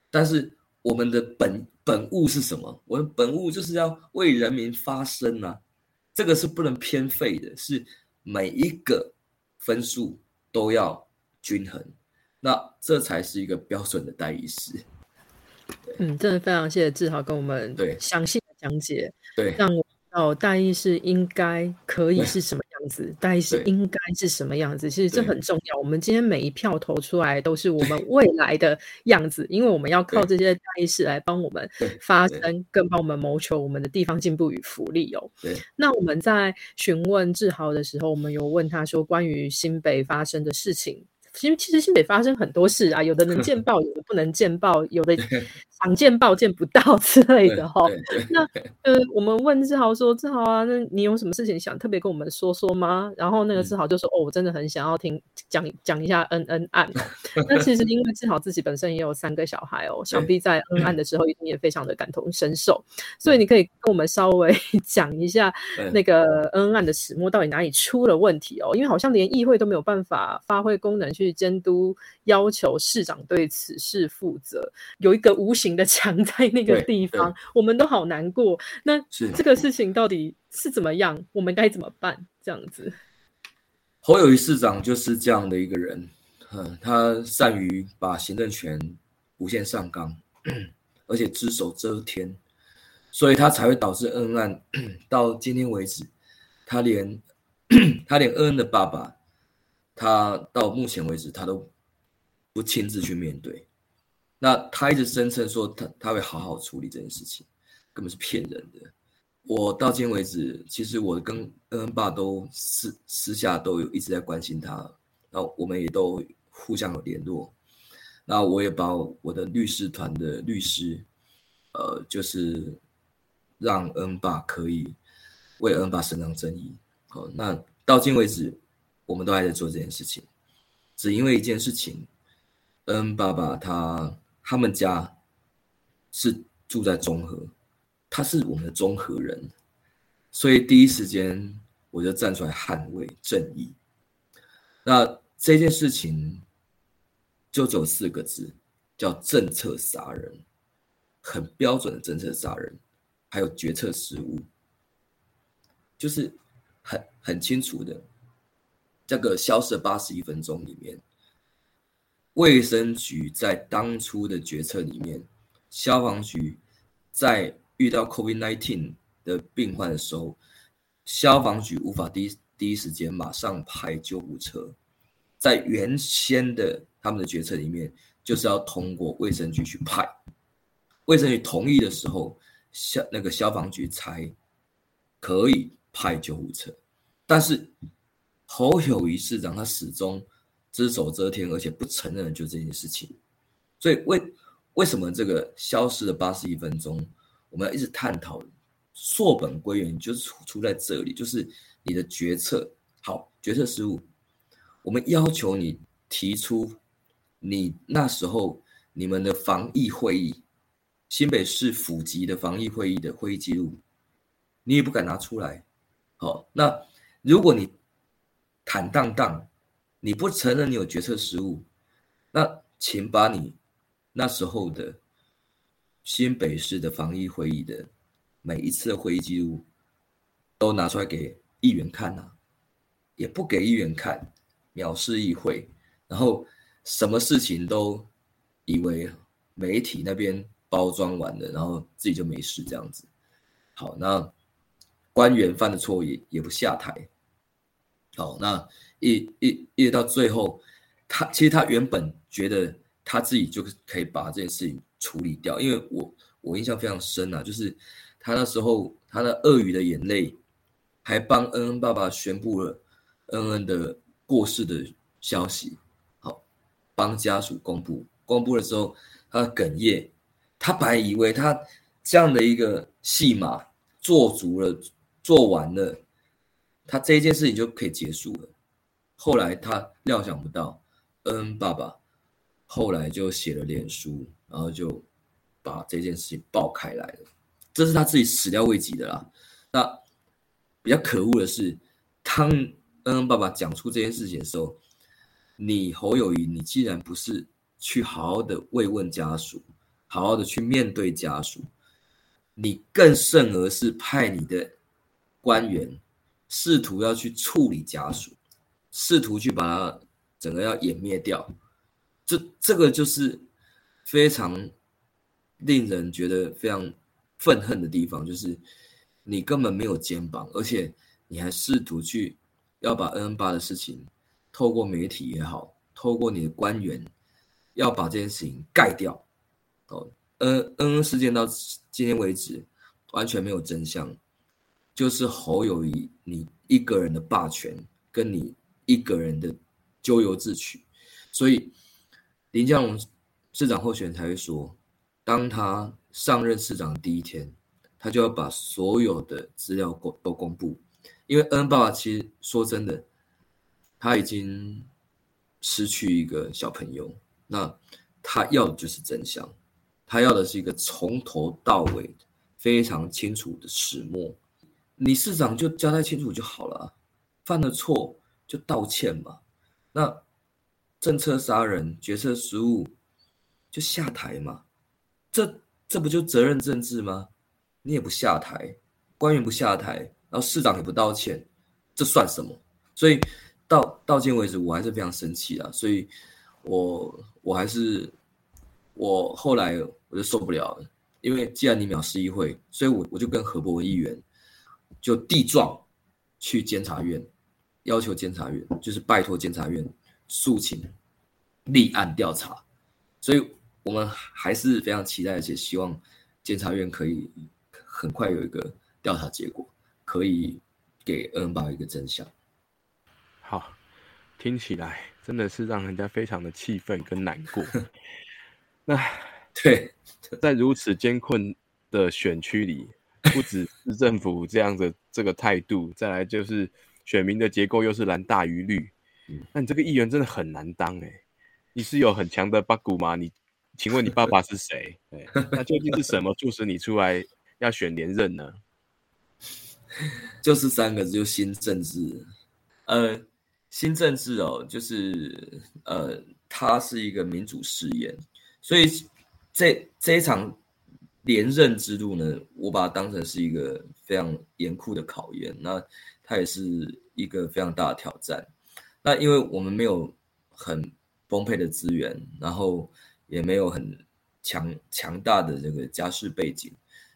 但是我们的本本物是什么？我们本物就是要为人民发声啊，这个是不能偏废的，是每一个分数都要均衡，那这才是一个标准的代议士。嗯，真的非常谢谢志豪跟我们对详细的讲解，对，让我知道代议士应该可以是什么。子大概是应该是什么样子？其实这很重要。我们今天每一票投出来，都是我们未来的样子，因为我们要靠这些大意识来帮我们发声，更帮我们谋求我们的地方进步与福利哦。对。那我们在询问志豪的时候，我们有问他说，关于新北发生的事情。其实其实新北发生很多事啊，有的能见报，有的不能见报，有的想见报见不到之类的哈。那呃，我们问志豪说：“志豪啊，那你有什么事情想特别跟我们说说吗？”然后那个志豪就说：“哦，我真的很想要听讲讲一下恩恩案。那其实因为志豪自己本身也有三个小孩哦，<laughs> 想必在恩案的时候一定也非常的感同身受。所以你可以跟我们稍微 <laughs> 讲一下那个恩案的始末到底哪里出了问题哦？因为好像连议会都没有办法发挥功能去。监督要求市长对此事负责，有一个无形的墙 <laughs> 在那个地方，我们都好难过。那这个事情到底是怎么样？我们该怎么办？这样子，侯友谊市长就是这样的一个人，嗯，他善于把行政权无限上纲，而且只手遮天，所以他才会导致恩案到今天为止，他连他连恩恩的爸爸。他到目前为止，他都不亲自去面对。那他一直声称说他他会好好处理这件事情，根本是骗人的。我到今为止，其实我跟恩恩爸都私私下都有一直在关心他，然后我们也都互相有联络。那我也把我的律师团的律师，呃，就是让恩爸可以为恩爸伸张正义。好，那到今为止。我们都还在做这件事情，只因为一件事情，恩爸爸他他们家是住在中和，他是我们的中和人，所以第一时间我就站出来捍卫正义。那这件事情就只有四个字，叫政策杀人，很标准的政策杀人，还有决策失误，就是很很清楚的。这个消失的八十一分钟里面，卫生局在当初的决策里面，消防局在遇到 COVID-19 的病患的时候，消防局无法第一第一时间马上派救护车，在原先的他们的决策里面，就是要通过卫生局去派，卫生局同意的时候，消那个消防局才可以派救护车，但是。侯友谊市长他始终只手遮天，而且不承认就这件事情，所以为为什么这个消失的八十一分钟，我们要一直探讨，溯本归源就是出出在这里，就是你的决策。好决策失误，我们要求你提出你那时候你们的防疫会议，新北市府级的防疫会议的会议记录，你也不敢拿出来，好，那如果你坦荡荡，你不承认你有决策失误，那请把你那时候的新北市的防疫会议的每一次的会议记录都拿出来给议员看呐，也不给议员看，藐视议会，然后什么事情都以为媒体那边包装完了，然后自己就没事这样子。好，那官员犯的错也也不下台。好，那一一一直到最后，他其实他原本觉得他自己就可以把这件事情处理掉，因为我我印象非常深啊，就是他那时候他的鳄鱼的眼泪，还帮恩恩爸爸宣布了恩恩的过世的消息，好，帮家属公布，公布的时候他哽咽，他本来以为他这样的一个戏码做足了，做完了。他这一件事情就可以结束了。后来他料想不到，恩恩爸爸后来就写了脸书，然后就把这件事情爆开来了。这是他自己始料未及的啦。那比较可恶的是，当恩恩爸爸讲出这件事情的时候，你侯友谊，你既然不是去好好的慰问家属，好好的去面对家属，你更甚而是派你的官员。试图要去处理家属，试图去把它整个要湮灭掉，这这个就是非常令人觉得非常愤恨的地方，就是你根本没有肩膀，而且你还试图去要把 N N 八的事情透过媒体也好，透过你的官员要把这件事情盖掉。哦，N N 事件到今天为止完全没有真相。就是侯友谊，你一个人的霸权，跟你一个人的咎由自取，所以林佳龙市长候选人才会说，当他上任市长第一天，他就要把所有的资料公都公布，因为恩爸爸其实说真的，他已经失去一个小朋友，那他要的就是真相，他要的是一个从头到尾非常清楚的始末。你市长就交代清楚就好了，犯了错就道歉嘛。那政策杀人、决策失误就下台嘛。这这不就责任政治吗？你也不下台，官员不下台，然后市长也不道歉，这算什么？所以到到今为止，我还是非常生气啊。所以，我我还是我后来我就受不了了，因为既然你藐视议会，所以我我就跟何伯文议员。就递状去监察院，要求监察院就是拜托监察院诉请立案调查，所以我们还是非常期待，而且希望监察院可以很快有一个调查结果，可以给恩爸一个真相。好，听起来真的是让人家非常的气愤跟难过。<laughs> 那对，在如此艰困的选区里。不止市政府这样的这个态度，再来就是选民的结构又是蓝大于绿，那你这个议员真的很难当哎。你是有很强的八股吗？你请问你爸爸是谁？那究竟是什么促使你出来要选连任呢？<laughs> 就是三个字，就新政治。呃，新政治哦，就是呃，它是一个民主试验，所以这这一场。连任之路呢，我把它当成是一个非常严酷的考验，那它也是一个非常大的挑战。那因为我们没有很丰沛的资源，然后也没有很强强大的这个家世背景，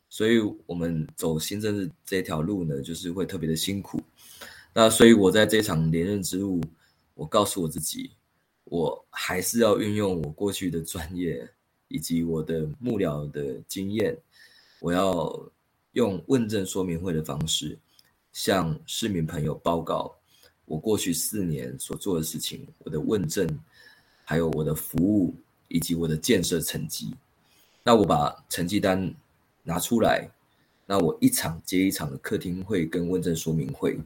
所以我们走新政治这条路呢，就是会特别的辛苦。那所以我在这场连任之路，我告诉我自己，我还是要运用我过去的专业。以及我的幕僚的经验，我要用问政说明会的方式，向市民朋友报告我过去四年所做的事情，我的问政，还有我的服务以及我的建设成绩。那我把成绩单拿出来，那我一场接一场的客厅会跟问政说明会，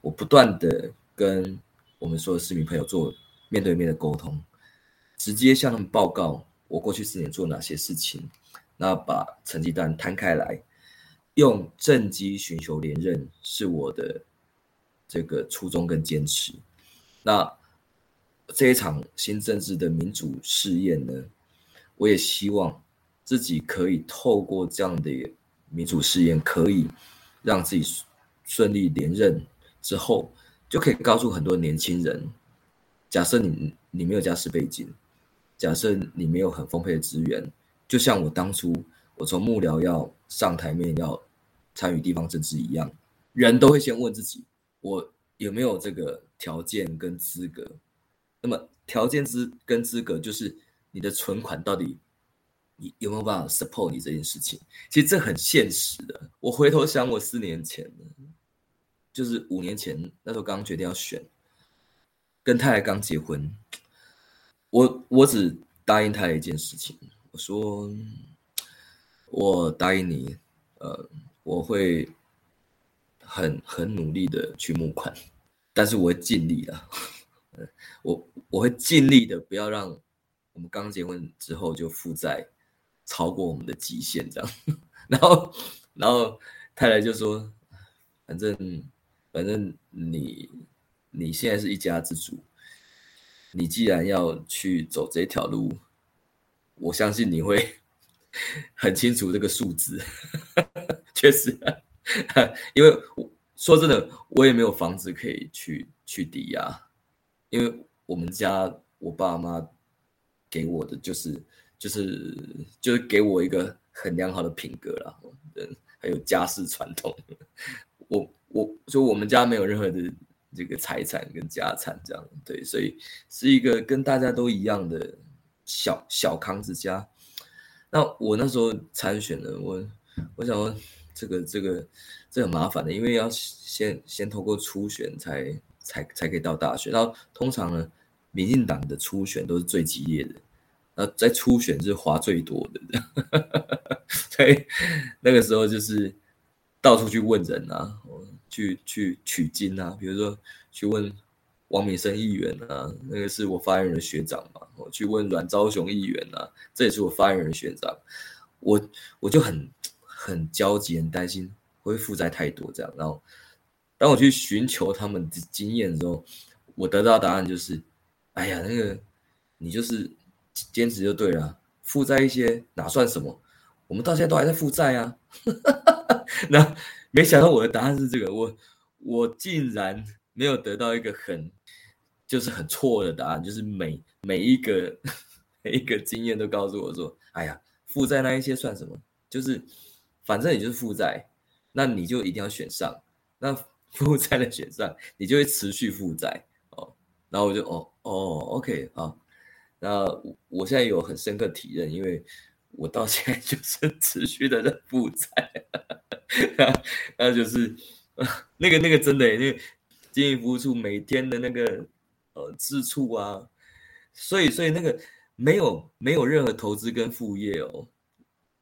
我不断的跟我们所有市民朋友做面对面的沟通，直接向他们报告。我过去四年做哪些事情？那把成绩单摊开来，用政绩寻求连任是我的这个初衷跟坚持。那这一场新政治的民主试验呢，我也希望自己可以透过这样的民主试验，可以让自己顺利连任之后，就可以告诉很多年轻人：假设你你没有家世背景，假设你没有很丰沛的资源，就像我当初我从幕僚要上台面要参与地方政治一样，人都会先问自己：我有没有这个条件跟资格？那么条件资跟资格就是你的存款到底。你有没有办法 support 你这件事情？其实这很现实的。我回头想，我四年前，就是五年前那时候刚决定要选，跟太太刚结婚，我我只答应太太一件事情，我说我答应你，呃，我会很很努力的去募款，但是我会尽力的，我我会尽力的，不要让我们刚结婚之后就负债。超过我们的极限，这样，<laughs> 然后，然后太太就说：“反正，反正你你现在是一家之主，你既然要去走这条路，我相信你会 <laughs> 很清楚这个数字。确实，因为我说真的，我也没有房子可以去去抵押，因为我们家我爸妈给我的就是。”就是就是给我一个很良好的品格啦，嗯，还有家世传统。我我就我们家没有任何的这个财产跟家产，这样对，所以是一个跟大家都一样的小小康之家。那我那时候参选了，我我想说这个这个这很麻烦的，因为要先先通过初选才才才可以到大学，然后通常呢，民进党的初选都是最激烈的。呃，在初选是花最多的，<laughs> 所以那个时候就是到处去问人啊，去去取经啊，比如说去问王敏生议员啊，那个是我发言人学长嘛，我去问阮昭雄议员啊，这也是我发言人学长，我我就很很焦急，很担心会负债太多这样，然后当我去寻求他们的经验的时候，我得到答案就是，哎呀，那个你就是。坚持就对了，负债一些哪算什么？我们到现在都还在负债啊！<laughs> 那没想到我的答案是这个，我我竟然没有得到一个很就是很错的答案，就是每每一个 <laughs> 每一个经验都告诉我说：“哎呀，负债那一些算什么？就是反正你就是负债，那你就一定要选上。那负债的选上，你就会持续负债哦。然后我就哦哦，OK 啊。”那我现在有很深刻体认，因为我到现在就是持续的在负债，那就是那个那个真的，因为经营服务处每天的那个呃支出啊，所以所以那个没有没有任何投资跟副业哦，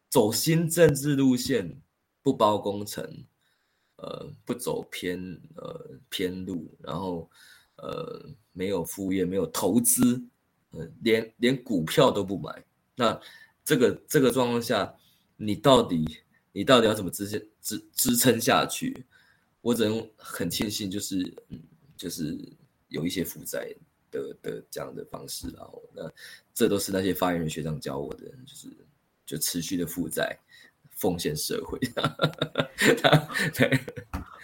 走新政治路线，不包工程，呃不走偏呃偏路，然后呃没有副业，没有投资。呃，连连股票都不买，那这个这个状况下，你到底你到底要怎么支撑支支撑下去？我只能很庆幸，就是嗯，就是有一些负债的的这样的方式，然后那这都是那些发言人学长教我的，就是就持续的负债，奉献社会。<laughs> 对，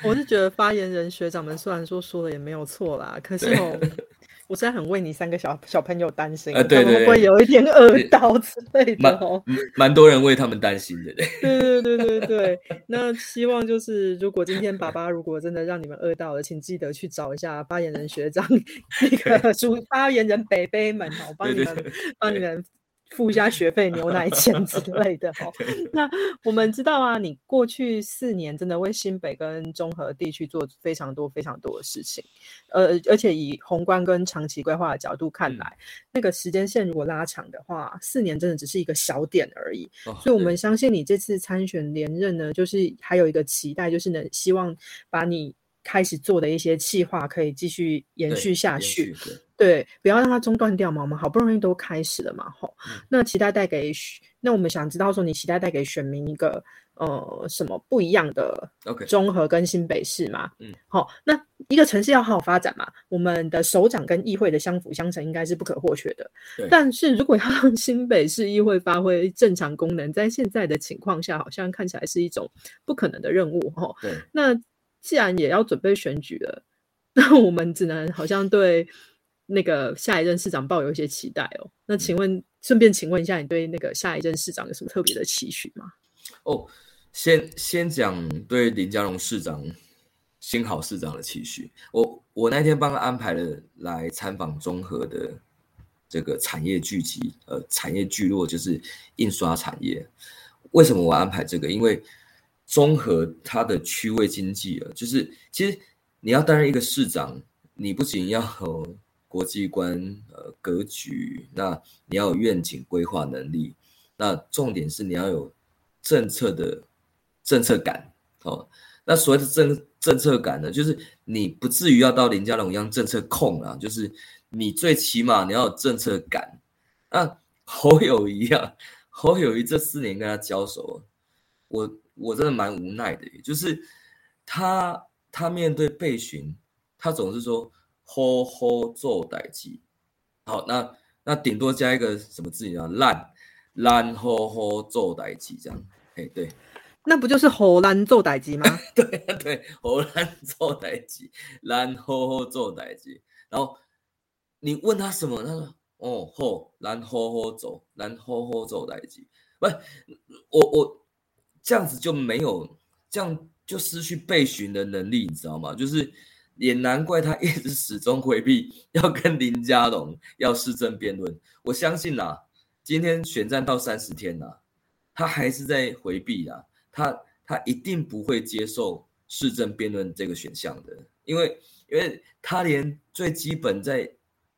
我是觉得发言人学长们虽然说说的也没有错啦，可是哦。我真的很为你三个小小朋友担心，他们会不会有一点饿到之类的哦？蛮多人为他们担心的。对对对对对，那希望就是如果今天爸爸如果真的让你们饿到了，请记得去找一下发言人学长 <laughs> 那个主发言人北北们我，帮你们帮你们。付一下学费、牛奶钱 <laughs> 之类的哦。<laughs> 那我们知道啊，你过去四年真的为新北跟中和地区做非常多、非常多的事情。呃，而且以宏观跟长期规划的角度看来，那个时间线如果拉长的话，四年真的只是一个小点而已。所以，我们相信你这次参选连任呢，就是还有一个期待，就是能希望把你开始做的一些计划可以继续延续下去。对，不要让它中断掉嘛。我们好不容易都开始了嘛，吼。那期待带给，那我们想知道说，你期待带给选民一个呃什么不一样的中和跟新北市嘛。嗯，好，那一个城市要好好发展嘛，我们的首长跟议会的相辅相成应该是不可或缺的。但是如果要让新北市议会发挥正常功能，在现在的情况下，好像看起来是一种不可能的任务，吼。对。那既然也要准备选举了，<laughs> 那我们只能好像对那个下一任市长抱有一些期待哦。那请问，顺便请问一下，你对那个下一任市长有什么特别的期许吗？哦，先先讲对林佳龙市长新好市长的期许。我我那天帮他安排了来参访综合的这个产业聚集，呃，产业聚落就是印刷产业。为什么我安排这个？因为综合它的区位经济啊，就是其实你要担任一个市长，你不仅要有国际观、呃格局，那你要有愿景规划能力，那重点是你要有政策的政策感哦。那所谓的政政策感呢，就是你不至于要到林佳龙一样政策控啊，就是你最起码你要有政策感。那侯友谊啊，侯友谊这四年跟他交手，我。我真的蛮无奈的，就是他他面对被询，他总是说“吼吼做代机”，好，那那顶多加一个什么字啊？烂烂吼吼做代机这样，哎，对，那不就是“吼烂做代机”吗？<laughs> 对对，“吼烂做代机”，烂吼吼做代机。然后你问他什么，他说：“哦吼，烂吼吼走，烂吼吼做代志。”不，我我。这样子就没有，这样就失去备询的能力，你知道吗？就是也难怪他一直始终回避要跟林佳龙要市政辩论。我相信呐，今天选战到三十天呐，他还是在回避啊，他他一定不会接受市政辩论这个选项的，因为因为他连最基本在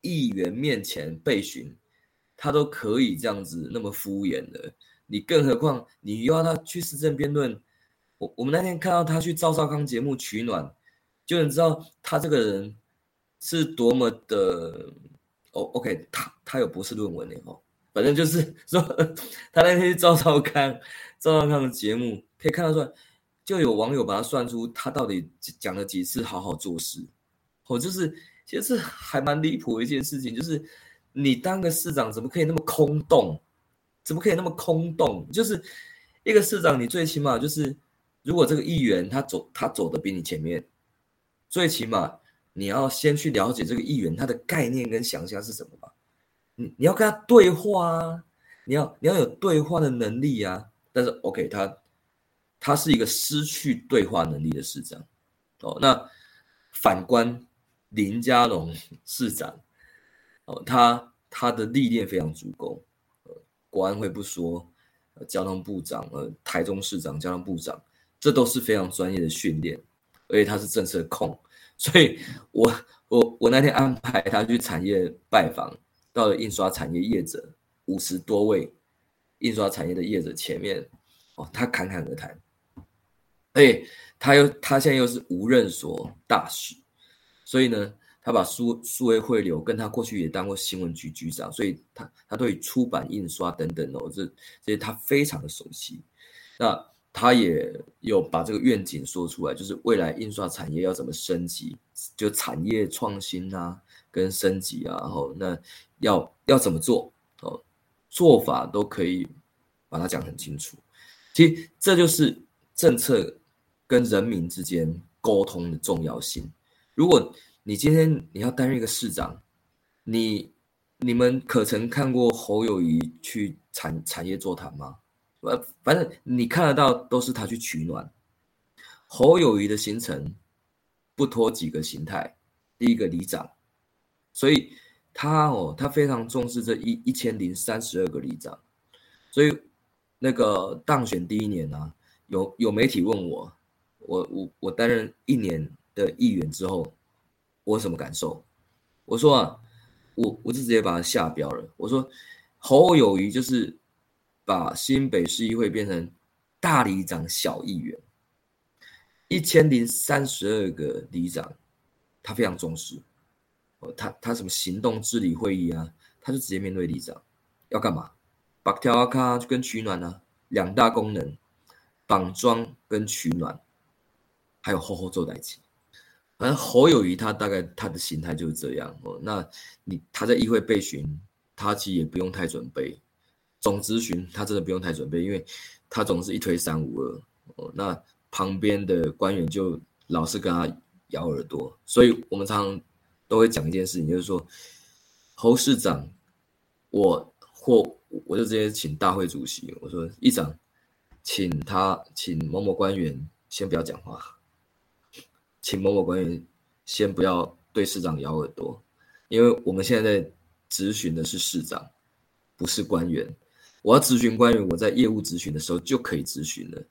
议员面前备询，他都可以这样子那么敷衍的。你更何况你又要他去市政辩论，我我们那天看到他去赵少康节目取暖，就能知道他这个人是多么的哦。OK，他他有博士论文的哦，反正就是 <laughs> 说他那天去赵少康赵少康的节目，可以看得出来，就有网友把他算出他到底讲了几次好好做事，哦，就是其实还蛮离谱的一件事情，就是你当个市长怎么可以那么空洞？怎么可以那么空洞？就是一个市长，你最起码就是，如果这个议员他走他走的比你前面，最起码你要先去了解这个议员他的概念跟想象是什么吧。你你要跟他对话啊，你要你要有对话的能力啊。但是 OK，他他是一个失去对话能力的市长。哦，那反观林佳龙市长，哦，他他的历练非常足够。国安会不说，呃，交通部长，呃，台中市长、交通部长，这都是非常专业的训练，而且他是政策控，<laughs> 所以我我我那天安排他去产业拜访，到了印刷产业业者五十多位印刷产业的业者前面，哦，他侃侃而谈，哎他又他现在又是无任所大使，所以呢。他把数数位汇流跟他过去也当过新闻局局长，所以他他对出版印刷等等哦，这这些他非常的熟悉。那他也有把这个愿景说出来，就是未来印刷产业要怎么升级，就产业创新啊，跟升级啊，然后那要要怎么做哦，做法都可以把它讲很清楚。其实这就是政策跟人民之间沟通的重要性。如果你今天你要担任一个市长，你你们可曾看过侯友谊去产产业座谈吗？呃，反正你看得到都是他去取暖。侯友谊的行程不脱几个形态，第一个里长，所以他哦，他非常重视这一一千零三十二个里长，所以那个当选第一年呢，有有媒体问我，我我我担任一年的议员之后。我什么感受？我说啊，我我就直接把他下标了。我说侯友谊就是把新北市议会变成大里长小议员，一千零三十二个里长，他非常重视。哦，他他什么行动治理会议啊，他就直接面对里长，要干嘛？绑条卡跟取暖啊，两大功能，绑桩跟取暖，还有厚厚做代机。反正侯友谊他大概他的心态就是这样哦。那你他在议会被询，他其实也不用太准备。总咨询他真的不用太准备，因为他总是一推三五二哦。那旁边的官员就老是跟他咬耳朵，所以我们常常都会讲一件事情，就是说侯市长，我或我就直接请大会主席，我说议长，请他请某某官员先不要讲话，请某某官员先不要对市长咬耳朵，因为我们现在在咨询的是市长，不是官员。我要咨询官员，我在业务咨询的时候就可以咨询了。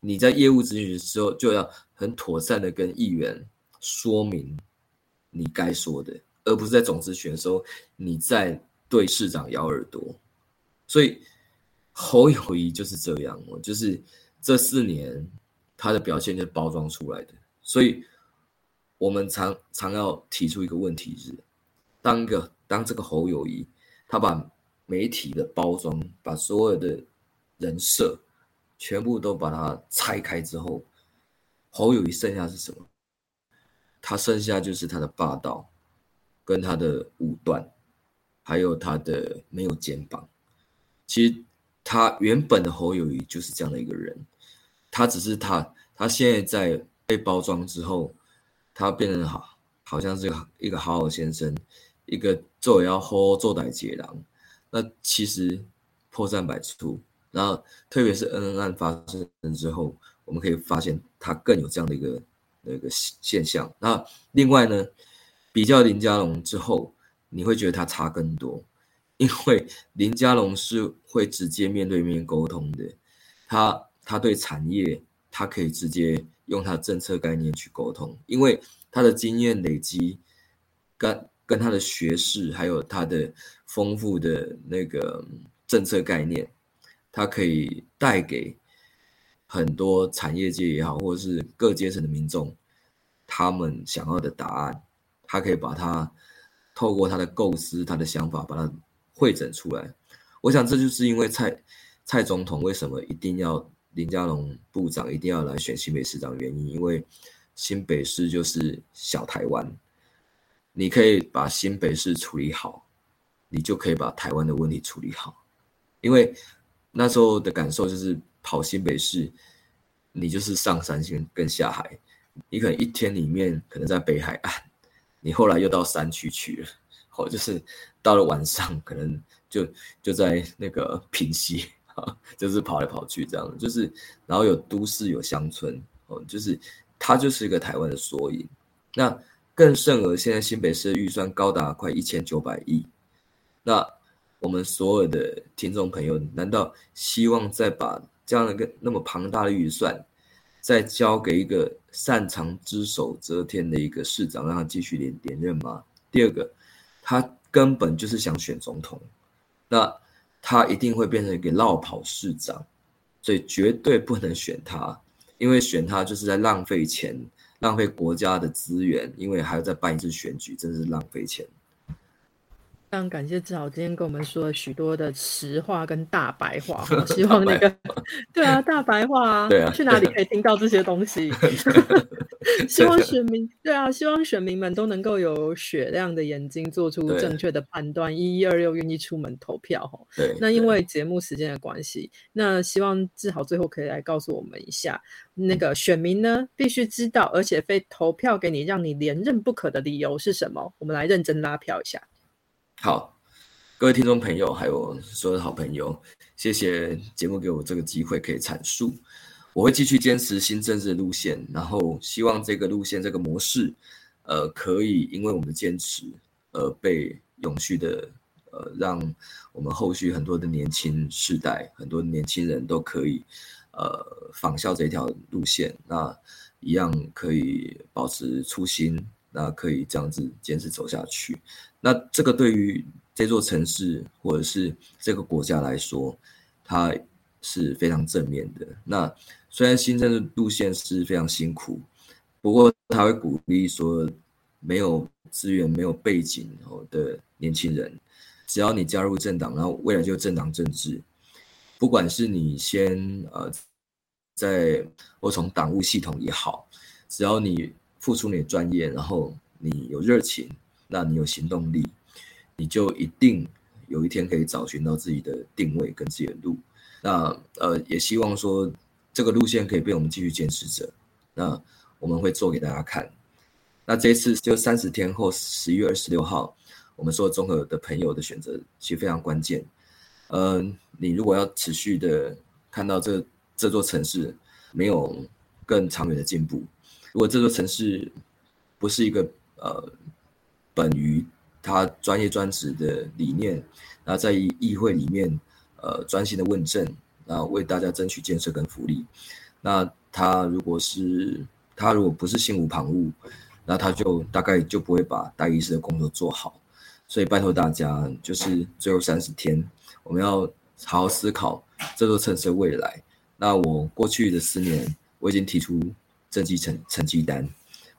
你在业务咨询的时候，就要很妥善的跟议员说明你该说的，而不是在总咨询的时候你在对市长咬耳朵。所以侯友谊就是这样，我就是这四年他的表现就包装出来的。所以我们常常要提出一个问题是：当一个当这个侯友谊，他把媒体的包装，把所有的人设全部都把它拆开之后，侯友谊剩下是什么？他剩下就是他的霸道，跟他的武断，还有他的没有肩膀。其实他原本的侯友谊就是这样的一个人，他只是他他现在在被包装之后，他变成好好像是一个好好先生，一个做要好做歹杰郎。那其实破绽百出，然后特别是恩恩案发生之后，我们可以发现他更有这样的一个那个现象。那另外呢，比较林家龙之后，你会觉得他差更多，因为林家龙是会直接面对面沟通的，他他对产业他可以直接用他的政策概念去沟通，因为他的经验累积跟。跟他的学识，还有他的丰富的那个政策概念，他可以带给很多产业界也好，或者是各阶层的民众，他们想要的答案，他可以把它透过他的构思、他的想法，把它汇整出来。我想这就是因为蔡蔡总统为什么一定要林佳龙部长一定要来选新北市长原因，因为新北市就是小台湾。你可以把新北市处理好，你就可以把台湾的问题处理好。因为那时候的感受就是跑新北市，你就是上山先跟下海。你可能一天里面可能在北海岸，你后来又到山区去了，哦，就是到了晚上可能就就在那个平溪，<laughs> 就是跑来跑去这样。就是然后有都市有乡村，哦，就是它就是一个台湾的缩影。那。更甚而，现在新北市的预算高达快一千九百亿。那我们所有的听众朋友，难道希望再把这样的一个那么庞大的预算，再交给一个擅长只手遮天的一个市长，让他继续连连任吗？第二个，他根本就是想选总统，那他一定会变成一个绕跑市长，所以绝对不能选他，因为选他就是在浪费钱。浪费国家的资源，因为还要再办一次选举，真是浪费钱。非常感谢志豪今天跟我们说了许多的实话跟大白话，<laughs> 希望那个对啊，大白话啊，对啊，去哪里可以听到这些东西？<laughs> 希望选民对啊，希望选民们都能够有雪亮的眼睛，做出正确的判断，一一二六愿意出门投票哈。对，那因为节目时间的关系，那希望志豪最后可以来告诉我们一下，那个选民呢必须知道，而且非投票给你让你连任不可的理由是什么？我们来认真拉票一下。好，各位听众朋友，还有所有的好朋友，谢谢节目给我这个机会可以阐述。我会继续坚持新政治路线，然后希望这个路线、这个模式，呃，可以因为我们的坚持而被永续的，呃，让我们后续很多的年轻世代、很多年轻人都可以，呃，仿效这条路线，那一样可以保持初心，那可以这样子坚持走下去。那这个对于这座城市或者是这个国家来说，它是非常正面的。那虽然新政的路线是非常辛苦，不过他会鼓励说，没有资源、没有背景的年轻人，只要你加入政党，然后未来就政党政治，不管是你先呃在或从党务系统也好，只要你付出你的专业，然后你有热情。那你有行动力，你就一定有一天可以找寻到自己的定位跟自己的路。那呃，也希望说这个路线可以被我们继续坚持着。那我们会做给大家看。那这一次就三十天后，十一月二十六号，我们说综合的朋友的选择其实非常关键。嗯，你如果要持续的看到这这座城市没有更长远的进步，如果这座城市不是一个呃本于他专业专职的理念，然后在议会里面呃专心的问政，然后为大家争取建设跟福利，那他如果是他如果不是心无旁骛，那他就大概就不会把大医师的工作做好。所以拜托大家，就是最后三十天。我们要好好思考这座城市的未来。那我过去的四年，我已经提出政绩成成绩单，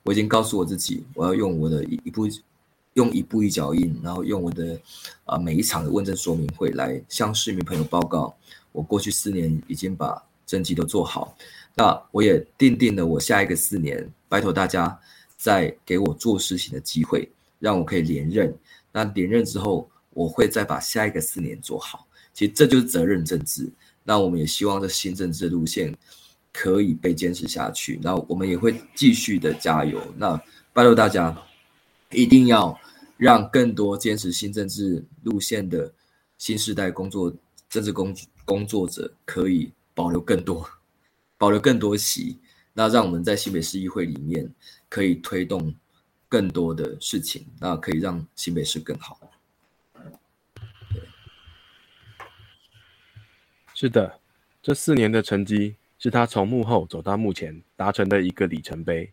我已经告诉我自己，我要用我的一一步，用一步一脚印，然后用我的啊每一场的问政说明会来向市民朋友报告，我过去四年已经把政绩都做好。那我也定定了我下一个四年，拜托大家再给我做事情的机会，让我可以连任。那连任之后。我会再把下一个四年做好，其实这就是责任政治。那我们也希望这新政治路线可以被坚持下去。那我们也会继续的加油。那拜托大家，一定要让更多坚持新政治路线的新时代工作政治工工作者可以保留更多，保留更多席。那让我们在新北市议会里面可以推动更多的事情，那可以让新北市更好。是的，这四年的成绩是他从幕后走到幕前达成的一个里程碑，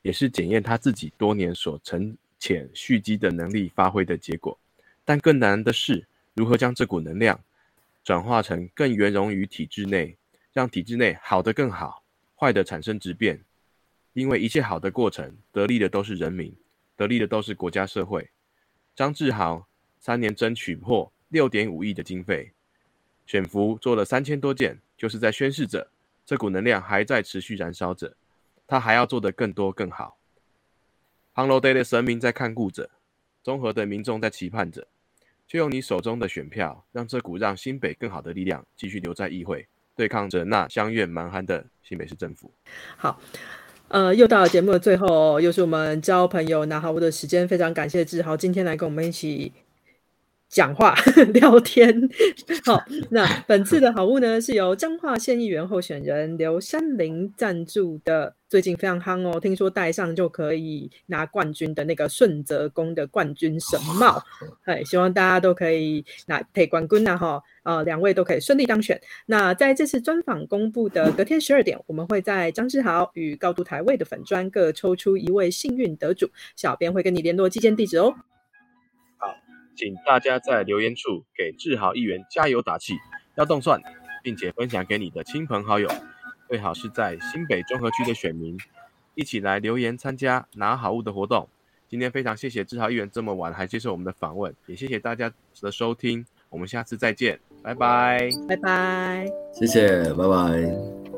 也是检验他自己多年所成潜蓄积的能力发挥的结果。但更难的是，如何将这股能量转化成更圆融于体制内，让体制内好的更好，坏的产生质变。因为一切好的过程，得利的都是人民，得利的都是国家社会。张志豪三年争取破六点五亿的经费。选服做了三千多件，就是在宣示着这股能量还在持续燃烧着，他还要做得更多更好。航楼 day 的神明在看顾着，综合的民众在期盼着，就用你手中的选票，让这股让新北更好的力量继续留在议会，对抗着那乡愿蛮憨的新北市政府。好，呃，又到了节目的最后，又是我们交朋友拿好物的时间，非常感谢志豪今天来跟我们一起。讲话 <laughs> 聊天，好，那本次的好物呢，是由彰化县议员候选人刘山林赞助的，最近非常夯哦，听说戴上就可以拿冠军的那个顺泽宫的冠军神帽，哎，希望大家都可以拿配冠军呐哈，呃，两位都可以顺利当选。那在这次专访公布的隔天十二点，我们会在张志豪与高度台位的粉砖各抽出一位幸运得主，小编会跟你联络寄件地址哦。请大家在留言处给志豪议员加油打气，要动算，并且分享给你的亲朋好友，最好是在新北综合区的选民，一起来留言参加拿好物的活动。今天非常谢谢志豪议员这么晚还接受我们的访问，也谢谢大家的收听，我们下次再见，拜拜，拜拜，谢谢，拜拜。